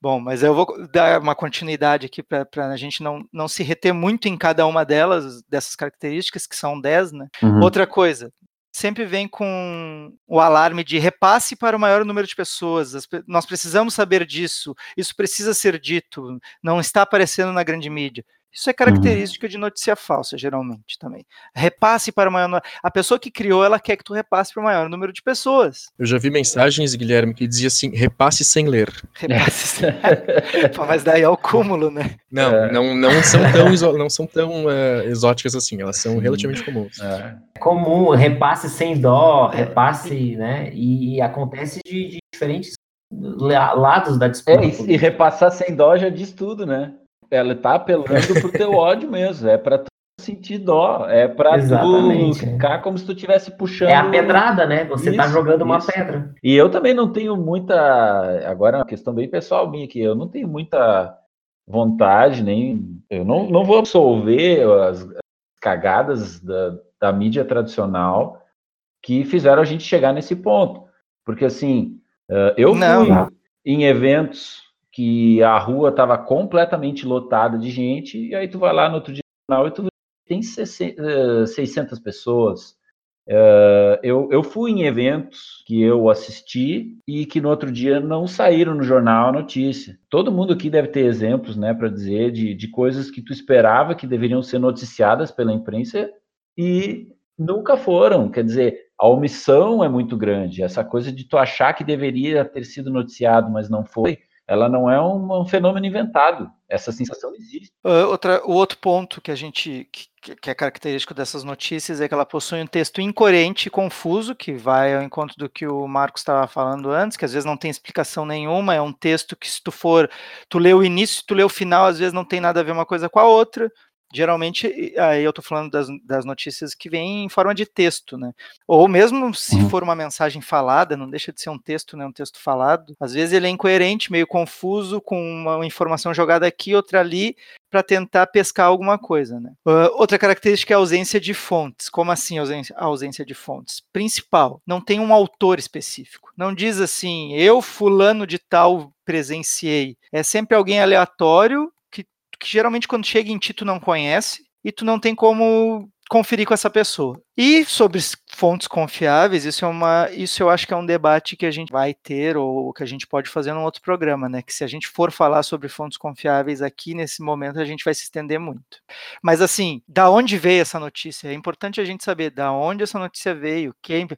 Bom, mas eu vou dar uma continuidade aqui para a gente não, não se reter muito em cada uma delas, dessas características, que são 10, né? Uhum. Outra coisa, sempre vem com o alarme de repasse para o maior número de pessoas. Nós precisamos saber disso, isso precisa ser dito, não está aparecendo na grande mídia. Isso é característica uhum. de notícia falsa, geralmente, também. Repasse para o maior A pessoa que criou, ela quer que tu repasse para o maior número de pessoas. Eu já vi mensagens, Guilherme, que dizia assim, repasse sem ler. Repasse sem... Mas daí é o cúmulo, né? Não, é. não, não são tão, não são tão uh, exóticas assim, elas são relativamente comuns. É. é comum, repasse sem dó, repasse, né? E acontece de, de diferentes lados da disputa. É, e, e repassar sem dó já diz tudo, né? Ela tá apelando pro teu ódio mesmo, é para sentir dó, é pra Exatamente, tu é. ficar como se tu estivesse puxando. É a pedrada, né? Você tá Isso, jogando uma isso. pedra. E eu também não tenho muita. Agora é uma questão bem pessoal minha aqui. Eu não tenho muita vontade, nem. Eu não, não vou absolver as as cagadas da, da mídia tradicional que fizeram a gente chegar nesse ponto. Porque, assim, eh, eu Não. fui em eventos que a rua estava completamente lotada de gente, e aí tu vai lá no outro dia e tu tem 60, eh, 600 pessoas. Eh, eu, eu fui em eventos que eu assisti e que no outro dia não saíram no jornal a notícia. Todo mundo aqui deve ter exemplos, né, para dizer de, de coisas que tu esperava que deveriam ser noticiadas pela imprensa e nunca foram. Quer dizer, a omissão é muito grande. Essa coisa de tu achar que deveria ter sido noticiado, mas não foi, ela não é um, um fenômeno inventado. Essa sensação existe. Ah, outra, o outro ponto que a gente que, que é característico dessas notícias é que ela possui um texto incoerente e confuso, que vai ao encontro do que o Marcos estava falando antes, que às vezes não tem explicação nenhuma, é um texto que se tu for, tu lê o início, tu lê o final, às vezes não tem nada a ver uma coisa com a outra. Geralmente, aí eu tô falando das, das notícias que vêm em forma de texto, né? Ou mesmo se Uhum. for uma mensagem falada, não deixa de ser um texto, né? Um texto falado. Às vezes ele é incoerente, meio confuso, com uma informação jogada aqui, outra ali, para tentar pescar alguma coisa, né? Ah, outra característica é a ausência de fontes. Como assim ausência, a ausência de fontes? Principal, não tem um autor específico. Não diz assim, eu fulano de tal presenciei. É sempre alguém aleatório que, geralmente quando chega em ti tu não conhece e tu não tem como conferir com essa pessoa. E sobre fontes confiáveis, isso é uma, isso eu acho que é um debate que a gente vai ter ou que a gente pode fazer num outro programa, né? Que se a gente for falar sobre fontes confiáveis aqui nesse momento, a gente vai se estender muito. Mas assim, da onde veio essa notícia? É importante a gente saber da onde essa notícia veio, quem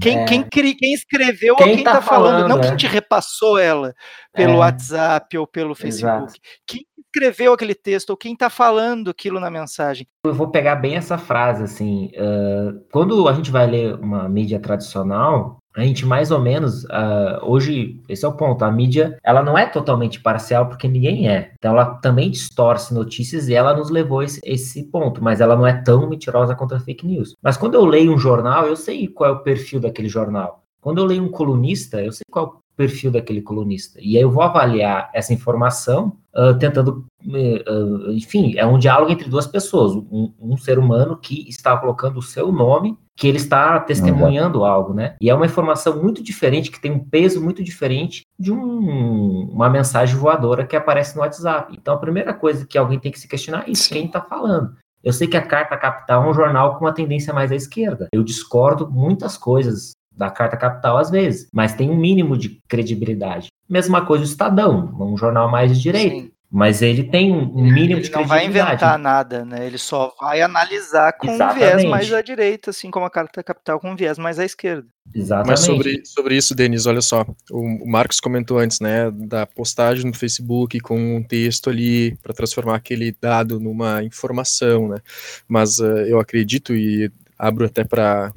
quem, É. quem, cri- quem escreveu Quem ou quem tá está falando, não falando, quem é. te repassou ela pelo É. WhatsApp ou pelo Exato. Facebook. Quem escreveu aquele texto ou quem está falando aquilo na mensagem. Eu vou pegar bem essa frase, assim, ah, quando a gente vai ler uma mídia tradicional, a gente mais ou menos, ah, hoje, esse é o ponto, a mídia, ela não é totalmente parcial, porque ninguém é, então ela também distorce notícias e ela nos levou esse, esse ponto, mas ela não é tão mentirosa quanto a fake news. Mas quando eu leio um jornal, eu sei qual é o perfil daquele jornal. Quando eu leio um colunista, eu sei qual perfil daquele colunista. E aí eu vou avaliar essa informação ah, tentando, ah, enfim, é um diálogo entre duas pessoas, um, um ser humano que está colocando o seu nome, que ele está testemunhando algo, né? E é uma informação muito diferente, que tem um peso muito diferente de um- uma mensagem voadora que aparece no WhatsApp. Então a primeira coisa que alguém tem que se questionar é isso, quem está falando? Eu sei que a Carta Capital é um jornal com uma tendência mais à esquerda. Eu discordo muitas coisas da Carta Capital às vezes, mas tem um mínimo de credibilidade. Mesma coisa o Estadão, um jornal mais de direita, Sim. mas ele tem um mínimo Ele de não vai credibilidade. inventar nada, né? Ele só vai analisar com um viés mais à direita, assim como a carta capital com um viés mais à esquerda. Exatamente. Mas sobre, sobre isso, Denis, olha só. O, o Marcos comentou antes, né, da postagem no Facebook com um texto ali para transformar aquele dado numa informação, né? Mas eh, eu acredito e abro até para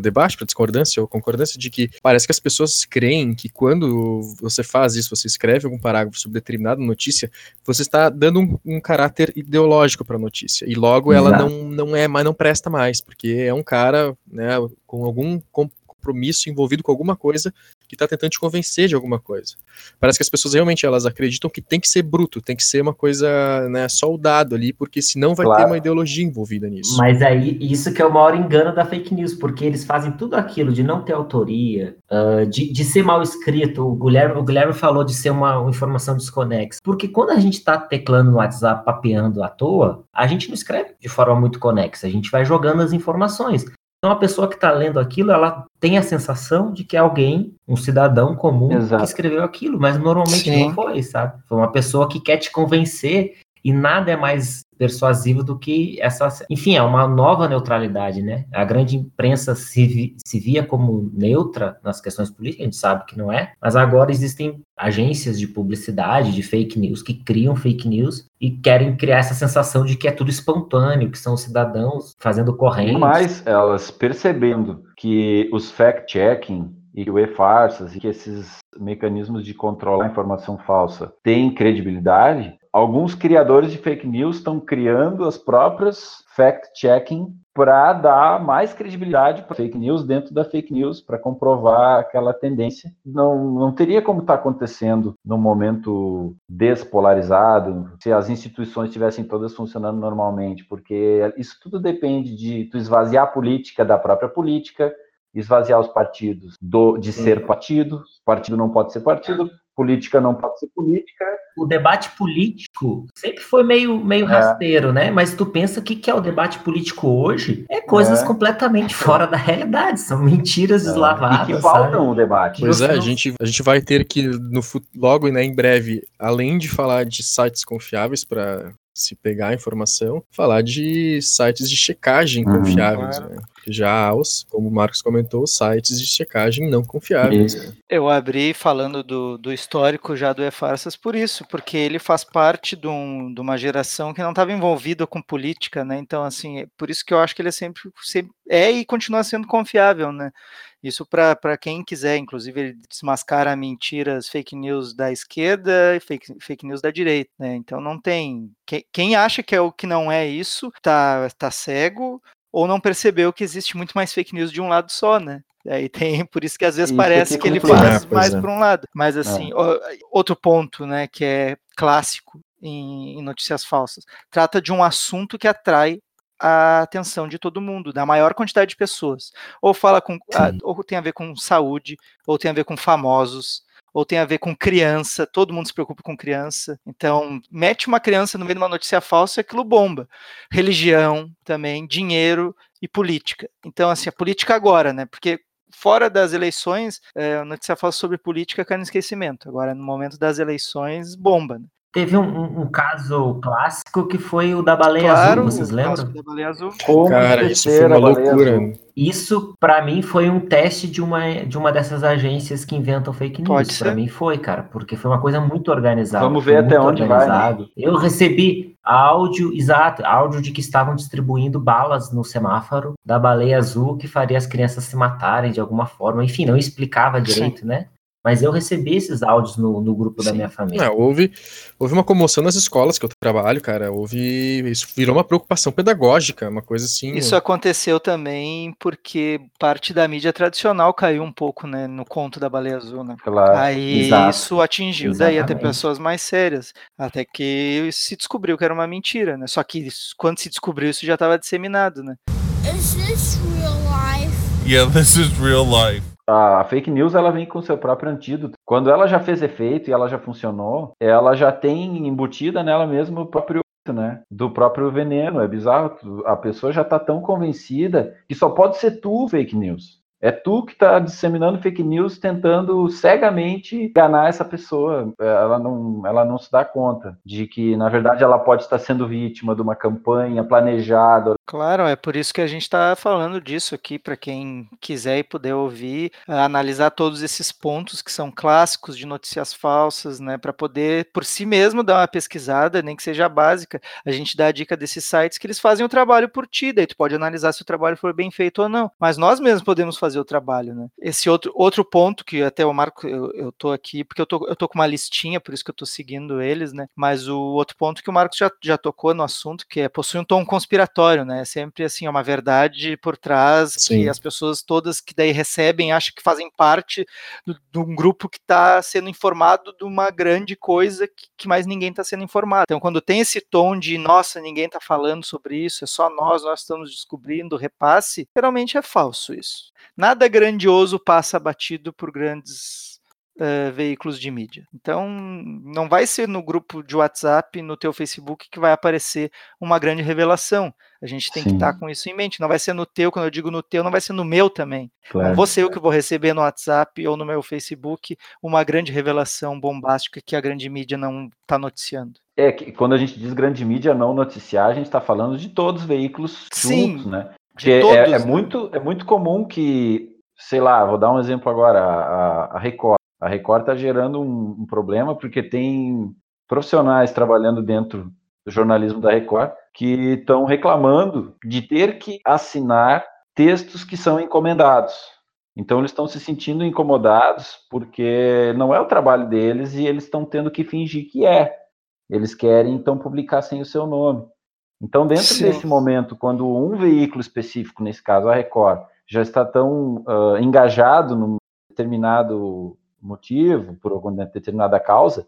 debate, para discordância ou concordância, de que parece que as pessoas creem que quando você faz isso, você escreve algum parágrafo sobre determinada notícia, você está dando um, um caráter ideológico para a notícia. E logo ela Exato. não, não é mais, não presta mais, porque é um cara né, com algum com- compromisso envolvido com alguma coisa que está tentando te convencer de alguma coisa. Parece que as pessoas realmente elas acreditam que tem que ser bruto, tem que ser uma coisa né, soldado ali, porque senão vai Claro. ter uma ideologia envolvida nisso. Mas aí, isso que é o maior engano da fake news, porque eles fazem tudo aquilo de não ter autoria, ah, de, de ser mal escrito. O Guilherme, o Guilherme falou de ser uma, uma informação desconexa. Porque quando a gente está teclando no WhatsApp, papeando à toa, a gente não escreve de forma muito conexa, a gente vai jogando as informações. Então a pessoa que está lendo aquilo, ela tem a sensação de que é alguém, um cidadão comum, Exato. que escreveu aquilo, mas normalmente Sim. não foi, sabe? Foi uma pessoa que quer te convencer e nada é mais persuasivo do que essa. Enfim, é uma nova neutralidade, né? A grande imprensa se, vi- se via como neutra nas questões políticas, a gente sabe que não é, mas agora existem agências de publicidade, de fake news, que criam fake news e querem criar essa sensação de que é tudo espontâneo, que são cidadãos fazendo correntes. Mas elas percebendo que os fact-checking e o e-farsas e que esses mecanismos de controlar a informação falsa têm credibilidade, alguns criadores de fake news estão criando as próprias fact-checking para dar mais credibilidade para fake news dentro da fake news, para comprovar aquela tendência. Não, não teria como estar tá acontecendo num momento despolarizado, se as instituições estivessem todas funcionando normalmente, porque isso tudo depende de tu esvaziar a política da própria política, esvaziar os partidos do, de ser partido, partido não pode ser partido, política não pode ser política. O debate político sempre foi meio, meio é. rasteiro, né? Mas tu pensa que que é o debate político hoje? É coisas é. completamente fora da realidade, são mentiras é. deslavadas. E que faltam o debate. Pois é, a gente, a gente vai ter que, no, logo né, em breve, além de falar de sites confiáveis para se pegar a informação, falar de sites de checagem uhum, confiáveis. Claro. Né? Já há os, como o Marcos comentou, sites de checagem não confiáveis. Né? Eu abri falando do, do histórico já do E-Farsas por isso, porque ele faz parte de, um, de uma geração que não estava envolvida com política, né? Então, assim, é por isso que eu acho que ele é sempre, sempre é e continua sendo confiável, né? Isso para quem quiser, inclusive, ele desmascara mentiras, fake news da esquerda e fake, fake news da direita, né? Então não tem. Quem, quem acha que é o que não é isso, tá, tá cego ou não percebeu que existe muito mais fake news de um lado só, né? Aí tem, por isso que às vezes isso parece que ele faz é, mais é. por um lado. Mas assim, é. outro ponto, né, que é clássico em, em notícias falsas, trata de um assunto que atrai a atenção de todo mundo, da maior quantidade de pessoas. Ou fala com, a, ou tem a ver com saúde, ou tem a ver com famosos, ou tem a ver com criança, todo mundo se preocupa com criança. Então, mete uma criança no meio de uma notícia falsa, aquilo bomba. Religião também, dinheiro e política. Então, assim, a política agora, né? Porque fora das eleições, é, a notícia falsa sobre política cai no esquecimento. Agora, no momento das eleições, bomba. Né? Teve um, um, caso clássico que foi o da baleia claro, azul, vocês lembram? da baleia azul. Como Cara, isso foi uma loucura. Isso, para mim, foi um teste de uma, de uma dessas agências que inventam fake news. Para mim foi, cara, porque foi uma coisa muito organizada. Vamos ver até onde organizado. vai. Né? Eu recebi áudio, exato, áudio de que estavam distribuindo balas no semáforo da baleia azul que faria as crianças se matarem de alguma forma. Enfim, não explicava direito, Sim. né? Mas eu recebi esses áudios no, no grupo Sim. da minha família. É, houve, houve uma comoção nas escolas que eu trabalho, cara. Houve. Isso virou uma preocupação pedagógica, uma coisa assim. Isso aconteceu também porque parte da mídia tradicional caiu um pouco, né? No conto da baleia azul, né? Claro. Aí Exato. isso atingiu Exatamente. daí até pessoas mais sérias. Até que se descobriu que era uma mentira, né? Só que quando se descobriu, isso já estava disseminado, né? Is this real life? Yeah, this is real life a fake news ela vem com seu próprio antídoto. Quando ela já fez efeito e ela já funcionou, ela já tem embutida nela mesmo o próprio né, do próprio veneno. É bizarro. A pessoa já está tão convencida que só pode ser tu fake news. É tu que está disseminando fake news, tentando cegamente enganar essa pessoa. Ela não, ela não se dá conta de que, na verdade, ela pode estar sendo vítima de uma campanha planejada. Claro, é por isso que a gente está falando disso aqui, para quem quiser e puder ouvir, analisar todos esses pontos que são clássicos de notícias falsas, né, para poder por si mesmo dar uma pesquisada, nem que seja básica. A gente dá a dica desses sites que eles fazem o trabalho por ti, daí tu pode analisar se o trabalho for bem feito ou não. Mas nós mesmos podemos fazer fazer o trabalho, né? Esse outro, outro ponto que até o Marco, eu, eu tô aqui, porque eu tô, eu tô com uma listinha, por isso que eu tô seguindo eles, né? Mas o outro ponto que o Marcos já, já tocou no assunto, que é possui um tom conspiratório, né? É sempre assim, é uma verdade por trás Sim. que as pessoas todas que daí recebem acham que fazem parte de um grupo que está sendo informado de uma grande coisa que, que mais ninguém está sendo informado. Então, quando tem esse tom de nossa, ninguém está falando sobre isso, é só nós, nós estamos descobrindo, repasse, geralmente é falso isso nada grandioso passa batido por grandes uh, veículos de mídia. Então, não vai ser no grupo de WhatsApp, no teu Facebook, que vai aparecer uma grande revelação. A gente tem Sim. que estar com isso em mente. Não vai ser no teu, quando eu digo no teu, não vai ser no meu também. Claro. Não vou ser eu que vou receber no WhatsApp ou no meu Facebook uma grande revelação bombástica que a grande mídia não está noticiando. É que quando a gente diz grande mídia não noticiar, a gente está falando de todos os veículos Sim. juntos, né? Porque é, todos, é, é né? muito, é muito comum que, sei lá, vou dar um exemplo agora, a, a Record. A Record está gerando um, um, problema porque tem profissionais trabalhando dentro do jornalismo da Record que estão reclamando de ter que assinar textos que são encomendados. Então eles estão se sentindo incomodados porque não é o trabalho deles e eles estão tendo que fingir que é. eles querem então publicar sem o seu nome. Então, dentro Sim. desse momento, quando um veículo específico, nesse caso a Record, já está tão uh, engajado num determinado motivo, por alguma determinada causa,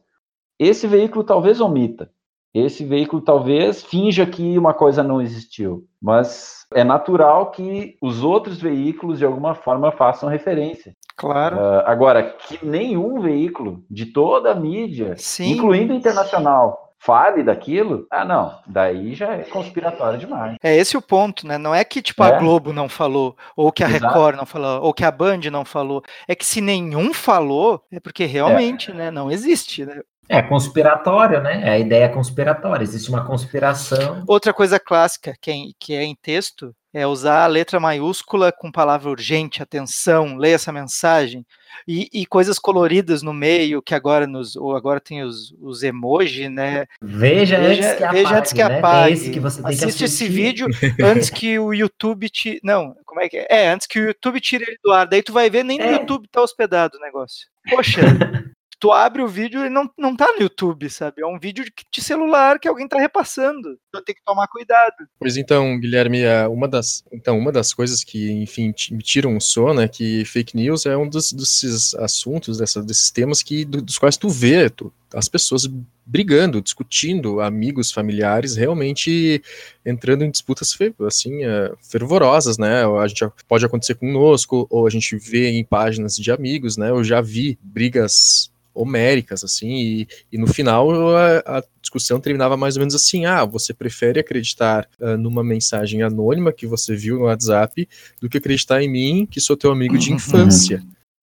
esse veículo talvez omita. Esse veículo talvez finja que uma coisa não existiu, mas é natural que os outros veículos de alguma forma façam referência. Claro. Uh, agora, que nenhum veículo de toda a mídia, Sim. incluindo internacional, fale daquilo, ah, não, daí já é conspiratório demais. É esse o ponto, né? Não é que tipo é. a Globo não falou, ou que a Exato. Record não falou, ou que a Band não falou. É que se nenhum falou, é porque realmente, é. né, não existe, né? É conspiratório, né? É a ideia conspiratória. Existe uma conspiração. Outra coisa clássica que é, que é em texto é usar a letra maiúscula com palavra urgente, atenção, leia essa mensagem. E, e, coisas coloridas no meio, que agora nos, ou agora tem os, os emoji, né? Veja, veja antes que apague. Veja antes que né? apague. Esse que Assiste que esse vídeo antes que o YouTube te. Não, como é que é? É, antes que o YouTube tire ele do ar. Daí tu vai ver, nem no é. YouTube tá hospedado o negócio. Poxa, tu abre o vídeo e não, não tá no YouTube, sabe? É um vídeo de celular que alguém tá repassando. Então tem que tomar cuidado. Pois então, Guilherme, é uma das, então, uma das coisas que, enfim, me tiram o sono é que fake news é um dos, desses assuntos, dessa, desses temas que, dos quais tu vê tu, as pessoas brigando, discutindo, amigos, familiares, realmente entrando em disputas assim é, fervorosas, né? A gente pode acontecer conosco, ou a gente vê em páginas de amigos, né? Eu já vi brigas homéricas, assim, e, e no final a, a, discussão terminava mais ou menos assim: ah, você prefere acreditar uh, numa mensagem anônima que você viu no WhatsApp do que acreditar em mim, que sou teu amigo de uhum. infância.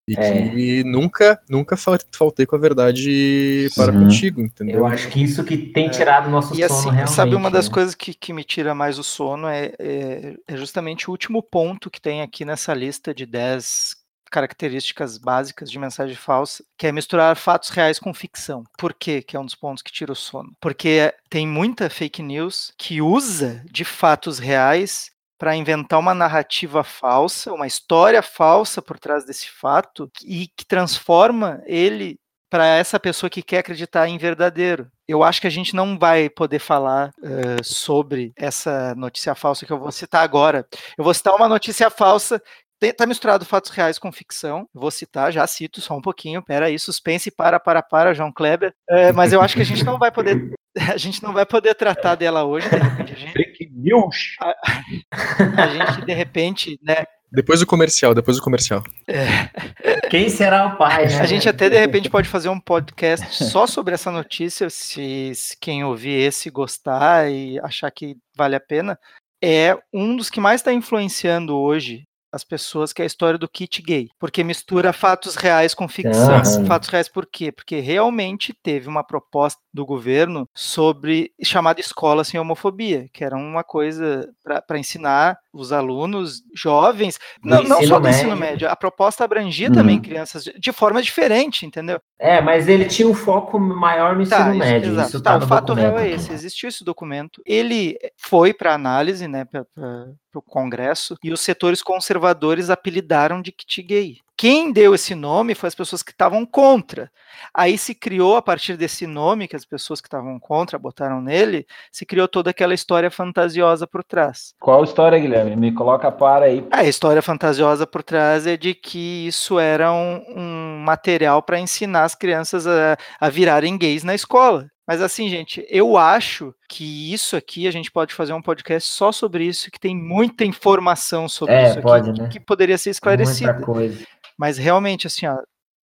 E é. que nunca, nunca faltei com a verdade para Sim. contigo, entendeu? Eu acho que isso que tem é. tirado o nosso e sono assim, realmente. Sabe, uma das né? coisas que, que me tira mais o sono é, é, é justamente o último ponto que tem aqui nessa lista de 10 características básicas de mensagem falsa, que é misturar fatos reais com ficção. Por quê? Que é um dos pontos que tira o sono. Porque tem muita fake news que usa de fatos reais para inventar uma narrativa falsa, uma história falsa por trás desse fato e que transforma ele para essa pessoa que quer acreditar em verdadeiro. Eu acho que a gente não vai poder falar uh, sobre essa notícia falsa que eu vou citar agora. Eu vou citar uma notícia falsa Tá misturado fatos reais com ficção. Vou citar, já cito só um pouquinho. Pera aí, suspense para, para, para, João Kleber. É, mas eu acho que a gente não vai poder. A gente não vai poder tratar dela hoje, de repente. A gente, Fake news! A, a gente, de repente, né, depois do comercial, depois do comercial. É. Quem será o pai? Né? A gente até de repente pode fazer um podcast só sobre essa notícia, se, se, quem ouvir esse gostar e achar que vale a pena. É um dos que mais está influenciando hoje as pessoas, que é a história do kit gay, porque mistura fatos reais com ficção. Uhum. Fatos reais por quê? Porque realmente teve uma proposta do governo sobre chamada escola sem homofobia, que era uma coisa para ensinar os alunos jovens, não, não, só do médio. ensino médio, a proposta abrangia uhum. também crianças de, de, forma diferente, entendeu? É, mas ele tinha um foco maior no tá, ensino médio. Exato. Isso tá, tá o fato real é esse, existiu esse documento, ele foi para análise, né, para o Congresso, e os setores conservadores apelidaram de kit gay. Quem deu esse nome foi as pessoas que estavam contra. Aí se criou, a partir desse nome que as pessoas que estavam contra botaram nele, se criou toda aquela história fantasiosa por trás. Qual história, Guilherme? Me coloca para aí. A história fantasiosa por trás é de que isso era um, um material para ensinar as crianças a, a virarem gays na escola. Mas assim, gente, eu acho que isso aqui a gente pode fazer um podcast só sobre isso, que tem muita informação sobre é, isso pode, aqui, né? que poderia ser esclarecida. Muita coisa. Mas realmente, assim, ó,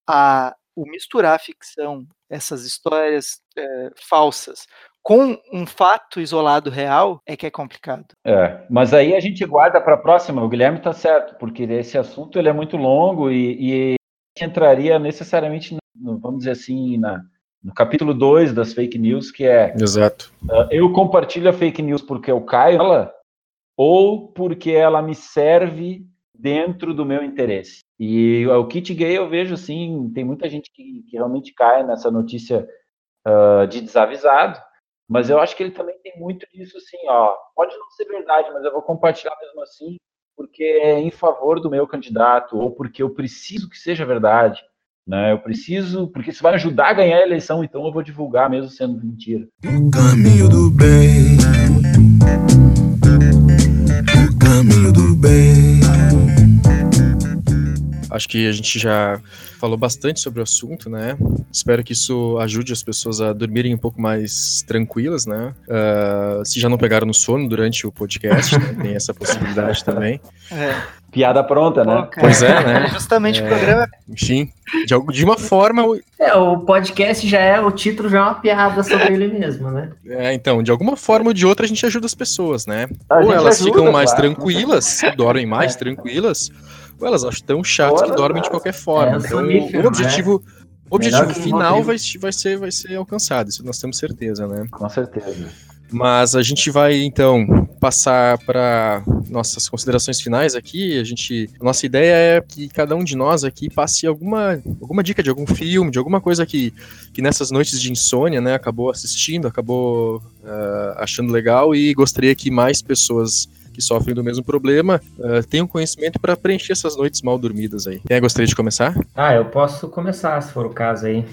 a, o misturar a ficção, essas histórias é, falsas, com um fato isolado real é que é complicado. É, mas aí a gente guarda para a próxima. O Guilherme está certo, porque esse assunto ele é muito longo e, e entraria necessariamente, no, vamos dizer assim, na, no capítulo 2 das fake news, que é. Exato. Uh, eu compartilho a fake news porque eu caio nela ou porque ela me serve dentro do meu interesse. E o kit gay eu vejo assim, tem muita gente que, que realmente cai nessa notícia uh, de desavisado, mas eu acho que ele também tem muito disso assim, ó, pode não ser verdade, mas eu vou compartilhar mesmo assim, porque é em favor do meu candidato, ou porque eu preciso que seja verdade. Né? Eu preciso, porque isso vai ajudar a ganhar a eleição, então eu vou divulgar mesmo sendo mentira. O caminho do bem. O caminho do bem. Acho que a gente já falou bastante sobre o assunto, né? Espero que isso ajude as pessoas a dormirem um pouco mais tranquilas, né? Uh, se já não pegaram no sono durante o podcast, né? tem essa possibilidade também. É. Piada pronta, né? Pô, pois é, né? Justamente é, o programa. Enfim, de, de uma forma. É, o podcast já é, o título já é uma piada sobre ele mesmo, né? É, então, de alguma forma ou de outra a gente ajuda as pessoas, né? A ou elas ajuda, ficam mais claro. tranquilas, dormem mais é. tranquilas, ou elas acham tão chato que dormem de qualquer forma. É, então, o objetivo. O objetivo final vai, vai, ser, vai ser alcançado, isso nós temos certeza, né? Com certeza. Mas a gente vai então passar para nossas considerações finais aqui. A gente, a nossa ideia é que cada um de nós aqui passe alguma, alguma dica de algum filme, de alguma coisa que, que nessas noites de insônia, né, acabou assistindo, acabou uh, achando legal e gostaria que mais pessoas que sofrem do mesmo problema uh, tenham conhecimento para preencher essas noites mal dormidas aí. Quem gostaria de começar? Ah, eu posso começar, se for o caso aí.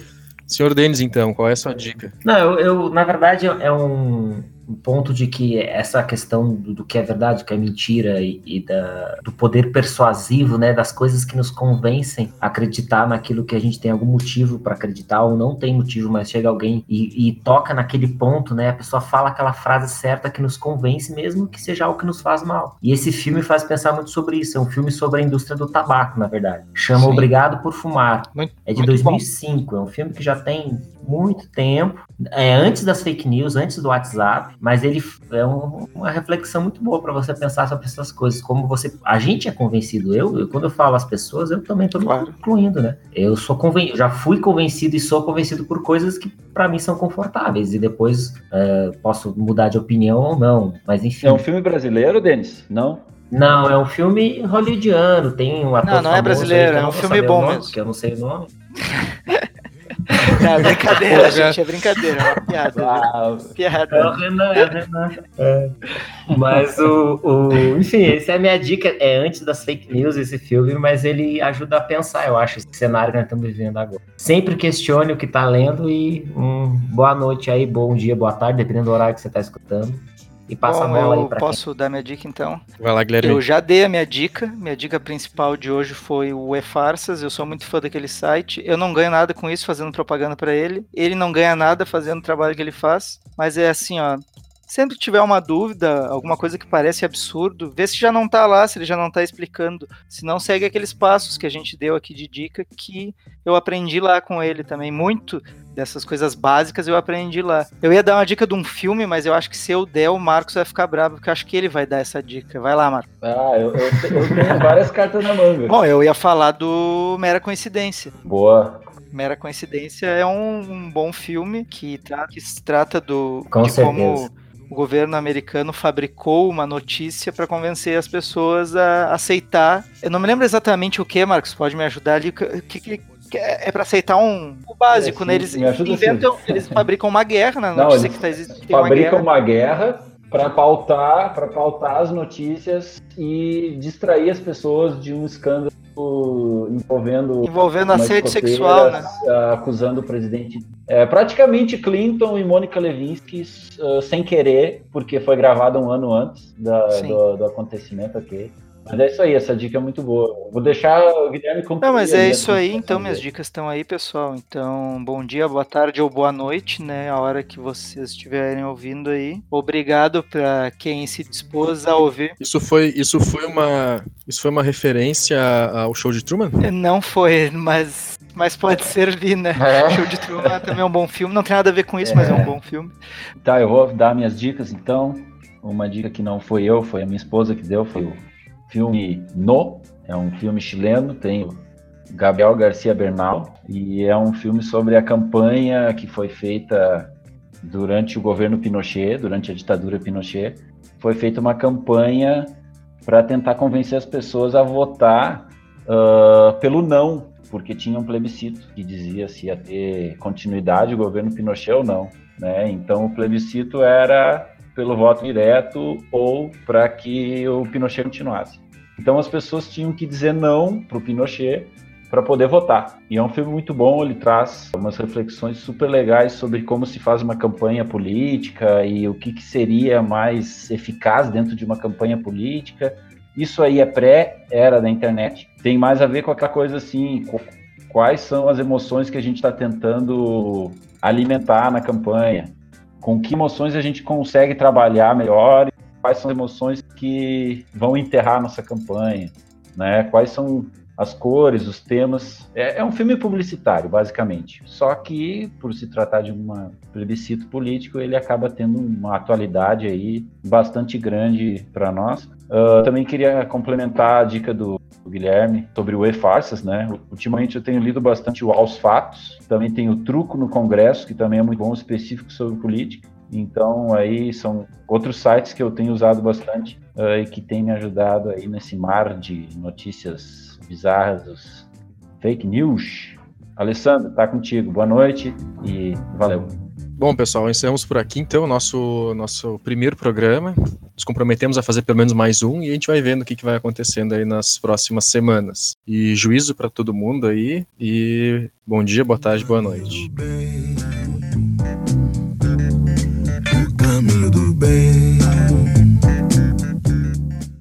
Senhor Denis, então, qual é a sua dica? Não, eu, eu na verdade, é um, um ponto de que essa questão do, do, que é verdade, do que é mentira e, e da, do poder persuasivo, né, das coisas que nos convencem a acreditar naquilo que a gente tem algum motivo para acreditar ou não tem motivo, mas chega alguém e, e, toca naquele ponto, né, a pessoa fala aquela frase certa que nos convence, mesmo que seja algo que nos faz mal. E esse filme faz pensar muito sobre isso. É um filme sobre a indústria do tabaco, na verdade. Chama Sim. Obrigado por Fumar. Muito, é de 2005. Bom. É um filme que já tem muito tempo, é antes das fake news, antes do WhatsApp, mas ele é um, uma reflexão muito boa para você pensar sobre essas coisas, como você, a gente é convencido, eu, eu quando eu falo às pessoas, eu também estou claro. incluindo, né? Eu sou conven, já fui convencido e sou convencido por coisas que para mim são confortáveis e depois é, posso mudar de opinião ou não, mas enfim. É um filme brasileiro, Denis? Não? Não, é um filme hollywoodiano, tem um ator Não, não é brasileiro, é um filme bom nome, mesmo. Que eu não sei o nome. É brincadeira, gente, é brincadeira, é uma piada. Ah, piada. É o Renan, é o Renan. É. Mas o, o. Enfim, essa é a minha dica. É antes das fake news esse filme, mas ele ajuda a pensar, eu acho, esse cenário que nós estamos vivendo agora. Sempre questione o que está lendo e um, boa noite aí, bom dia, boa tarde, dependendo do horário que você está escutando. E passa Bom, a bola aí pra Posso quem? dar minha dica então? Vai lá, Guilherme. Eu já dei a minha dica. Minha dica principal de hoje foi o E-Farsas. Eu sou muito fã daquele site. Eu não ganho nada com isso fazendo propaganda para ele. Ele não ganha nada fazendo o trabalho que ele faz. Mas é assim, ó. Sempre que tiver uma dúvida, alguma coisa que parece absurdo, vê se já não tá lá, se ele já não tá explicando. Se não, segue aqueles passos que a gente deu aqui de dica que eu aprendi lá com ele também. Muito dessas coisas básicas eu aprendi lá. Eu ia dar uma dica de um filme, mas eu acho que se eu der, o Marcos vai ficar bravo, porque eu acho que ele vai dar essa dica. Vai lá, Marcos. Ah, eu, eu, eu tenho várias cartas na manga. Bom, eu ia falar do Mera Coincidência. Boa. Mera Coincidência é um, um bom filme que, tra que se trata do, Com de certeza. como o governo americano fabricou uma notícia para convencer as pessoas a aceitar. Eu não me lembro exatamente o que, Marcos, pode me ajudar ali. O que, que, é, é para aceitar um o básico, é, né? Eles inventam, assim. eles fabricam uma guerra na né? notícia Não, que tá existindo. Fabricam uma guerra, para pautar, para pautar as notícias e distrair as pessoas de um escândalo envolvendo envolvendo assédio sexual, né? Acusando o presidente, é, praticamente Clinton e Mônica Lewinsky uh, sem querer, porque foi gravado um ano antes da, do, do acontecimento, ok. Mas é isso aí, essa dica é muito boa. Vou deixar o Guilherme concluir. Não, mas é isso aí, então minhas dicas estão aí, pessoal. Então, bom dia, boa tarde ou boa noite, né? A hora que vocês estiverem ouvindo aí. Obrigado para quem se dispôs a ouvir. Isso foi, isso foi uma, isso foi uma referência ao show de Truman? Não foi, mas mas pode servir, né? É. Show de Truman também é um bom filme. Não tem nada a ver com isso, é. mas é um bom filme. Tá, eu vou dar minhas dicas então. Uma dica que não foi eu, foi a minha esposa que deu, foi o filme No, é um filme chileno, tem Gabriel Garcia Bernal, e é um filme sobre a campanha que foi feita durante o governo Pinochet, durante a ditadura Pinochet. Foi feita uma campanha para tentar convencer as pessoas a votar uh, pelo não, porque tinha um plebiscito que dizia se ia ter continuidade o governo Pinochet ou não. Né? Então o plebiscito era pelo voto direto ou para que o Pinochet continuasse. Então as pessoas tinham que dizer não para o Pinochet para poder votar. E é um filme muito bom, ele traz umas reflexões super legais sobre como se faz uma campanha política e o que, que seria mais eficaz dentro de uma campanha política. Isso aí é pré-era da internet. Tem mais a ver com aquela coisa assim, quais são as emoções que a gente está tentando alimentar na campanha, com que emoções a gente consegue trabalhar melhor, quais são as emoções que vão enterrar nossa campanha, né? Quais são as cores, os temas. É, é, um filme publicitário, basicamente. Só que, por se tratar de um plebiscito político, ele acaba tendo uma atualidade aí bastante grande para nós. Uh, também queria complementar a dica do, Guilherme sobre o E-Farsas, né? Ultimamente eu tenho lido bastante o Aos Fatos, também tem o Truco no Congresso, que também é muito bom, específico sobre política. Então aí são outros sites que eu tenho usado bastante uh, e que tem me ajudado aí nesse mar de notícias bizarras, fake news. Alessandro, tá contigo. Boa noite e valeu. Bom, pessoal, encerramos por aqui então o nosso, nosso primeiro programa. Nos comprometemos a fazer pelo menos mais um e a gente vai vendo o que, que vai acontecendo aí nas próximas semanas. E juízo para todo mundo aí e bom dia, boa tarde, boa noite caminho do bem.